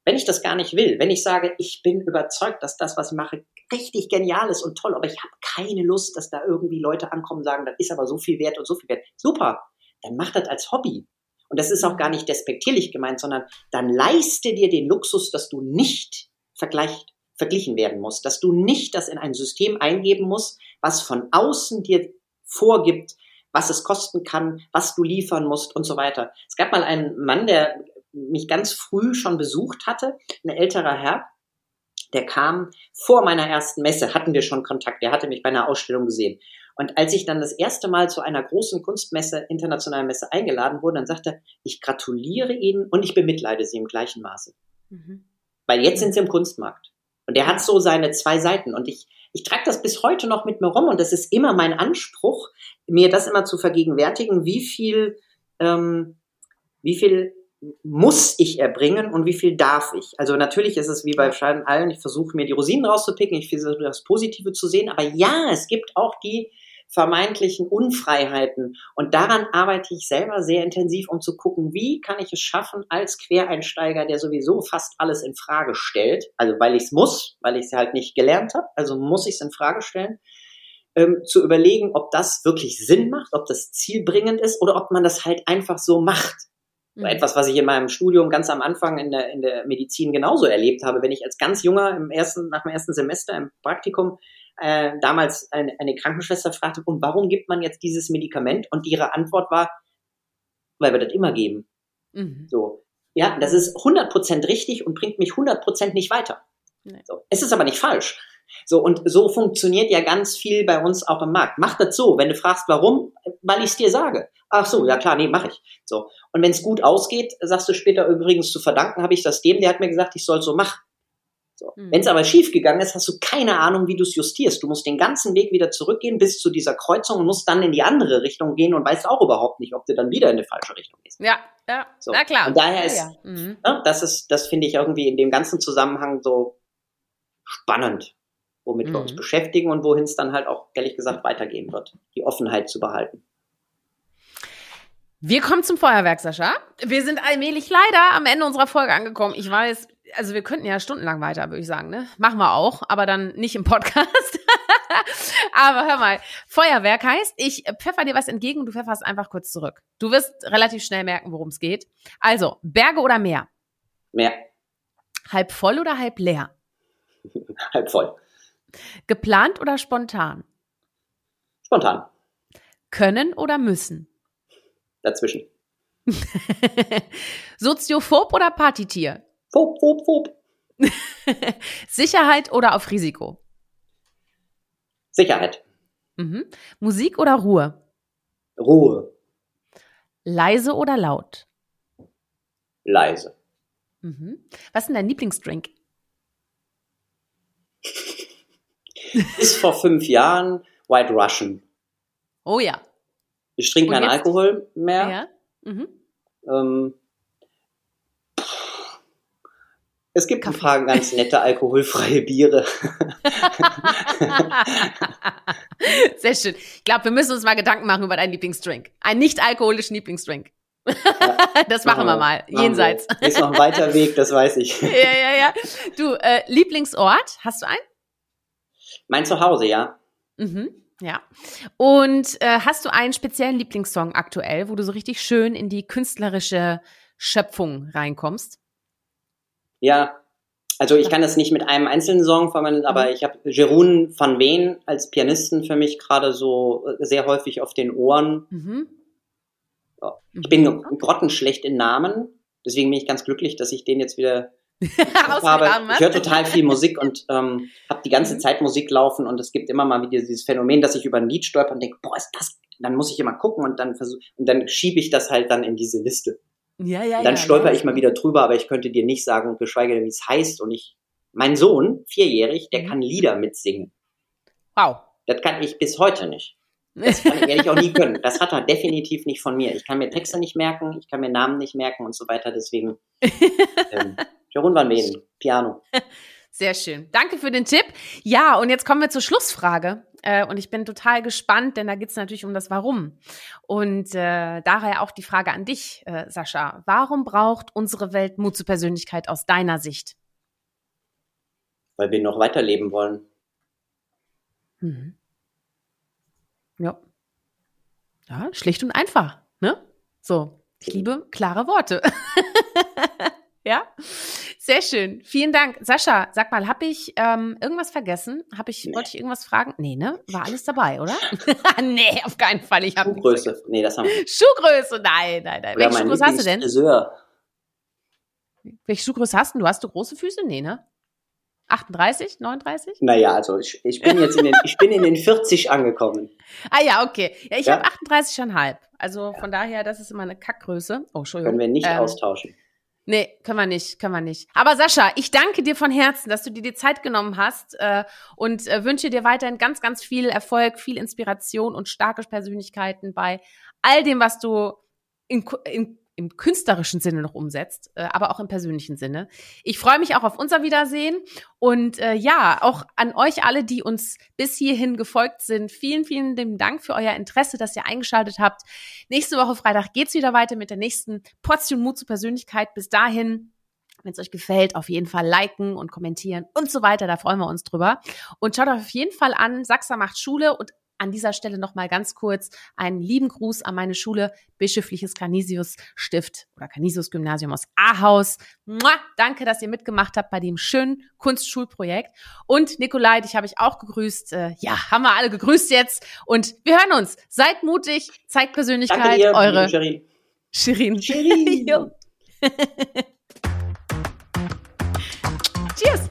Wenn ich das gar nicht will, wenn ich sage, ich bin überzeugt, dass das, was ich mache, richtig genial ist und toll, aber ich habe keine Lust, dass da irgendwie Leute ankommen und sagen, das ist aber so viel wert und so viel wert. Super, dann mach das als Hobby. Und das ist auch gar nicht despektierlich gemeint, sondern dann leiste dir den Luxus, dass du nicht vergleicht, verglichen werden musst, dass du nicht das in ein System eingeben musst, was von außen dir vorgibt, was es kosten kann, was du liefern musst und so weiter. Es gab mal einen Mann, der mich ganz früh schon besucht hatte, ein älterer Herr, der kam vor meiner ersten Messe, hatten wir schon Kontakt, der hatte mich bei einer Ausstellung gesehen. Und als ich dann das erste Mal zu einer großen Kunstmesse, internationalen Messe eingeladen wurde, dann sagte er, ich gratuliere Ihnen und ich bemitleide Sie im gleichen Maße. Mhm. Weil jetzt sind Sie im Kunstmarkt. Und der hat so seine zwei Seiten. Und ich, ich trage das bis heute noch mit mir rum. Und das ist immer mein Anspruch, mir das immer zu vergegenwärtigen, wie viel ähm, wie viel muss ich erbringen und wie viel darf ich? Also natürlich ist es wie bei Scheiden allen, ich versuche mir die Rosinen rauszupicken, ich versuche das Positive zu sehen, aber ja, es gibt auch die vermeintlichen Unfreiheiten und daran arbeite ich selber sehr intensiv, um zu gucken, wie kann ich es schaffen als Quereinsteiger, der sowieso fast alles in Frage stellt, also weil ich es muss, weil ich es halt nicht gelernt habe, also muss ich es in Frage stellen, ähm, zu überlegen, ob das wirklich Sinn macht, ob das zielbringend ist oder ob man das halt einfach so macht. Mhm. Etwas, was ich in meinem Studium ganz am Anfang in der, in der Medizin genauso erlebt habe, wenn ich als ganz junger im ersten, nach dem ersten Semester im Praktikum äh, damals eine, eine Krankenschwester fragte, und warum gibt man jetzt dieses Medikament? Und ihre Antwort war, weil wir das immer geben. Mhm. So. Ja, das ist 100% richtig und bringt mich 100% nicht weiter. Nee. So. Es ist aber nicht falsch. So, und so funktioniert ja ganz viel bei uns auch im Markt. Mach das so, wenn du fragst, warum, weil ich es dir sage. Ach so, ja klar, nee, mach ich. So. Und wenn es gut ausgeht, sagst du später übrigens zu verdanken, habe ich das dem, der hat mir gesagt, ich soll so machen. So. Mhm. Wenn es aber schief gegangen ist, hast du keine Ahnung, wie du es justierst. Du musst den ganzen Weg wieder zurückgehen bis zu dieser Kreuzung und musst dann in die andere Richtung gehen und weißt auch überhaupt nicht, ob du dann wieder in die falsche Richtung gehst. Ja, ja, so. na klar. Und daher ist, ja, ja. Mhm. Ne, das ist, das finde ich irgendwie in dem ganzen Zusammenhang so spannend womit mhm. wir uns mhm. beschäftigen und wohin es dann halt auch, ehrlich gesagt, weitergehen wird. Die Offenheit zu behalten. Wir kommen zum Feuerwerk, Sascha. Wir sind allmählich leider am Ende unserer Folge angekommen. Ich weiß, also wir könnten ja stundenlang weiter, würde ich sagen, ne? Machen wir auch, aber dann nicht im Podcast. [LAUGHS] aber hör mal, Feuerwerk heißt, ich pfeffer dir was entgegen und du pfefferst einfach kurz zurück. Du wirst relativ schnell merken, worum es geht. Also, Berge oder Meer? Meer. Halb voll oder halb leer? [LAUGHS] halb voll. Geplant oder spontan? Spontan. Können oder müssen? Dazwischen. [LAUGHS] Soziophob oder Partytier? Phob, phob, phob. [LAUGHS] Sicherheit oder auf Risiko? Sicherheit. Mhm. Musik oder Ruhe? Ruhe. Leise oder laut? Leise. Mhm. Was ist denn dein Lieblingsdrink? [LAUGHS] Bis vor fünf Jahren White Russian. Oh ja. Ich trinke keinen Alkohol mehr. Ja. Mhm. Ähm, es gibt ein paar ganz nette alkoholfreie Biere. [LAUGHS] Sehr schön. Ich glaube, wir müssen uns mal Gedanken machen über deinen Lieblingsdrink. Einen nicht alkoholischen Lieblingsdrink. Ja, [LAUGHS] das machen, wir mal, machen jenseits. Wir. Ist noch ein weiter Weg, das weiß ich. [LAUGHS] ja, ja, ja. Du, äh, Lieblingsort, hast du einen? Mein Zuhause, ja. Mhm. Ja. Und äh, hast du einen speziellen Lieblingssong aktuell, wo du so richtig schön in die künstlerische Schöpfung reinkommst? Ja, also ich kann das nicht mit einem einzelnen Song verwenden, aber mhm. ich habe Jeroen van Ween als Pianisten für mich gerade so äh, sehr häufig auf den Ohren. Mhm. Ich bin mhm. grottenschlecht in Namen, deswegen bin ich ganz glücklich, dass ich den jetzt wieder [LAUGHS] habe, ich höre total viel Musik und ähm, habe die ganze mhm. Zeit Musik laufen und es gibt immer mal wieder dieses Phänomen, dass ich über ein Lied stolper und denke, boah, ist das, dann muss ich immer gucken und dann versuche und dann schiebe ich das halt dann in diese Liste. Ja, ja, und dann ja, stolper ich mal wieder drüber, aber ich könnte dir nicht sagen, geschweige denn, wie es heißt und ich, mein Sohn, vierjährig, der mhm. kann Lieder mitsingen. Wow. Das kann ich bis heute nicht. Das kann, werde ich auch nie können. Das hat er definitiv nicht von mir. Ich kann mir Texte nicht merken, ich kann mir Namen nicht merken und so weiter. Deswegen [LAUGHS] ähm, Jeroen van Meen, Piano. [LAUGHS] Sehr schön. Danke für den Tipp. Ja, und jetzt kommen wir zur Schlussfrage. Äh, und ich bin total gespannt, denn da geht es natürlich um das Warum. Und äh, daher auch die Frage an dich, äh, Sascha. Warum braucht unsere Welt Mut zur Persönlichkeit aus deiner Sicht? Weil wir noch weiterleben wollen. Mhm. Ja. Ja, schlicht und einfach, ne? So, ich liebe klare Worte. [LAUGHS] ja, sehr schön. Vielen Dank. Sascha, sag mal, habe ich ähm, irgendwas vergessen? Habe ich, nee. wollte ich irgendwas fragen? Nee, ne? War alles dabei, oder? [LAUGHS] [LAUGHS] nee, auf keinen Fall. Ich habe Schuhgröße. Nee, das haben wir. Schuhgröße, nein, nein, nein. Welche Schuhgröße hast du denn? Friseur. Welche Schuhgröße hast du? Hast du große Füße? Nee, ne? 38, 39? Naja, also ich, ich bin jetzt in den, ich bin in den 40 angekommen. [LAUGHS] Ah ja, okay. Ja, ich ja. habe 38,5. Also ja. von daher, das ist immer eine Kackgröße. Oh, Entschuldigung. Können wir nicht ähm, austauschen. Nee, können wir nicht, können wir nicht. Aber Sascha, ich danke dir von Herzen, dass du dir die Zeit genommen hast äh, und äh, wünsche dir weiterhin ganz, ganz viel Erfolg, viel Inspiration und starke Persönlichkeiten bei all dem, was du in, in im künstlerischen Sinne noch umsetzt, äh, aber auch im persönlichen Sinne. Ich freue mich auch auf unser Wiedersehen und äh, ja, auch an euch alle, die uns bis hierhin gefolgt sind. Vielen, vielen Dank für euer Interesse, dass ihr eingeschaltet habt. Nächste Woche Freitag geht's wieder weiter mit der nächsten Portion Mut zur Persönlichkeit. Bis dahin wenn es euch gefällt, auf jeden Fall liken und kommentieren und so weiter. Da freuen wir uns drüber. Und schaut auf jeden Fall an, Sachsa macht Schule und an dieser Stelle nochmal ganz kurz einen lieben Gruß an meine Schule Bischöfliches Canisius Stift oder Canisius Gymnasium aus Ahaus. Mua, danke, dass ihr mitgemacht habt bei dem schönen Kunstschulprojekt. Und Nikolai, dich habe ich auch gegrüßt. Äh, ja, haben wir alle gegrüßt jetzt. Und wir hören uns. Seid mutig, zeigt Persönlichkeit. Danke dir, eure Shirin. Shirin. [LAUGHS] Shirin. [LAUGHS] Cheers.